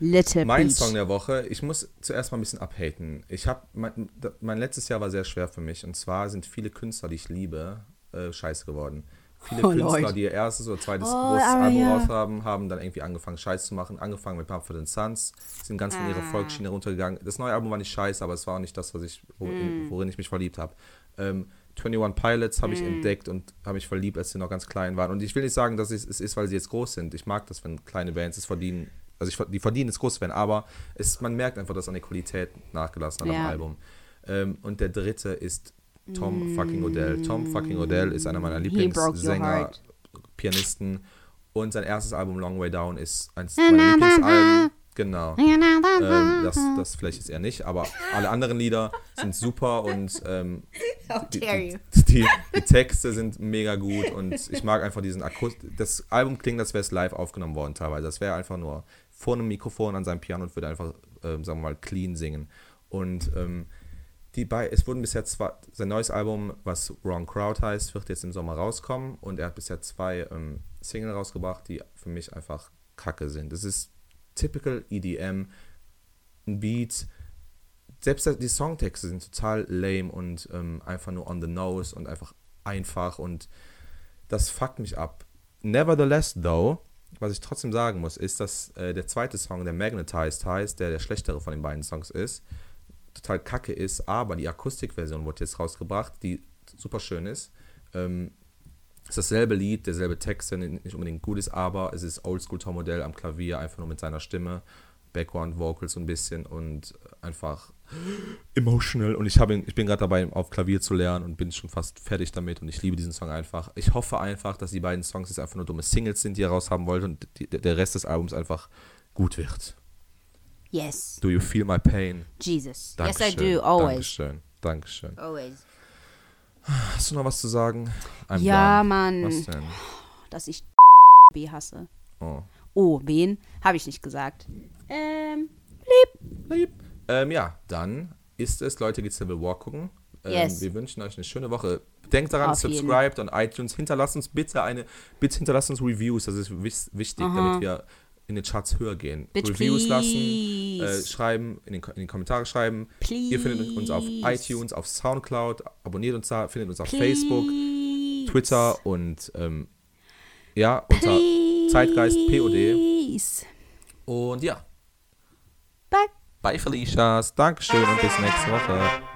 Little
mein
Beach.
Song der Woche, ich muss zuerst mal ein bisschen abhaten. Ich habe mein, mein letztes Jahr war sehr schwer für mich und zwar sind viele Künstler, die ich liebe, äh, scheiße geworden viele oh, Künstler, Lord. die ihr erstes oder zweites oh, großes Album ja. raus haben, haben dann irgendwie angefangen, Scheiß zu machen. Angefangen mit Mumford Sons, sind ganz von ihrer ah. Volksschiene runtergegangen. Das neue Album war nicht scheiße, aber es war auch nicht das, was ich, worin, mm. worin ich mich verliebt habe. Ähm, 21 Pilots habe ich mm. entdeckt und habe mich verliebt, als sie noch ganz klein waren. Und ich will nicht sagen, dass es, es ist, weil sie jetzt groß sind. Ich mag das, wenn kleine Bands es verdienen. Also ich, die verdienen es groß werden, aber es, man merkt einfach, dass an der Qualität nachgelassen hat ja. am Album. Ähm, und der dritte ist Tom mm. fucking Odell. Tom fucking Odell ist einer meiner Lieblingssänger, Pianisten. Und sein erstes Album Long Way Down ist eins meiner Lieblingsalben. Genau. Ähm, das, das vielleicht ist er nicht, aber alle anderen Lieder sind super und ähm, die, die, die, die, Texte sind mega gut und ich mag einfach diesen Akust. Das Album klingt, als wäre es live aufgenommen worden teilweise. Das wäre einfach nur vor einem Mikrofon an seinem Piano und würde einfach, ähm, sagen wir mal, clean singen. Und ähm, die bei, es wurden bisher zwei, sein neues Album, was Wrong Crowd heißt, wird jetzt im Sommer rauskommen und er hat bisher zwei ähm, Single rausgebracht, die für mich einfach kacke sind. Das ist typical EDM, ein Beat, selbst die Songtexte sind total lame und ähm, einfach nur on the nose und einfach einfach und das fuckt mich ab. Nevertheless, though, was ich trotzdem sagen muss, ist, dass äh, der zweite Song, der Magnetized heißt, der der schlechtere von den beiden Songs ist, total kacke ist, aber die Akustikversion wurde jetzt rausgebracht, die super schön ist. Ähm, ist dasselbe Lied, derselbe Text, der nicht unbedingt gut ist, aber es ist Oldschool-Tom-Modell am Klavier, einfach nur mit seiner Stimme, Background-Vocals so ein bisschen und einfach emotional. Und ich, ihn, ich bin gerade dabei, auf Klavier zu lernen und bin schon fast fertig damit und ich liebe diesen Song einfach. Ich hoffe einfach, dass die beiden Songs jetzt einfach nur dumme Singles sind, die er raushaben wollte und die, der Rest des Albums einfach gut wird.
Yes.
Do you feel my pain?
Jesus.
Dankeschön.
Yes, I do. Always.
Dankeschön. Dankeschön.
Always.
Hast du noch was zu sagen? I'm
Ja,
done.
Mann.
Was denn?
Dass ich B hasse.
Oh.
Oh, wen? Habe ich nicht gesagt. Ähm,
Lieb. Ähm, ja, dann ist es, Leute, geht Civil War gucken. Ähm,
Yes.
Wir wünschen euch eine schöne Woche. Denkt daran,
Auf jeden.
subscribt on iTunes. Hinterlasst uns bitte eine, bitte hinterlasst uns Reviews. Das ist wichtig,
Aha.
damit wir in den Charts höher gehen.
Bitch,
Reviews lassen,
please.
äh, schreiben, in, den, in die Kommentare schreiben.
please.
Ihr findet uns auf iTunes, auf Soundcloud, abonniert uns da, findet uns auf
please.
Facebook, Twitter und ähm, ja, unter. Zeitgeist POD. Und ja,
Bye.
bye Felicias. Dankeschön und bis nächste Woche.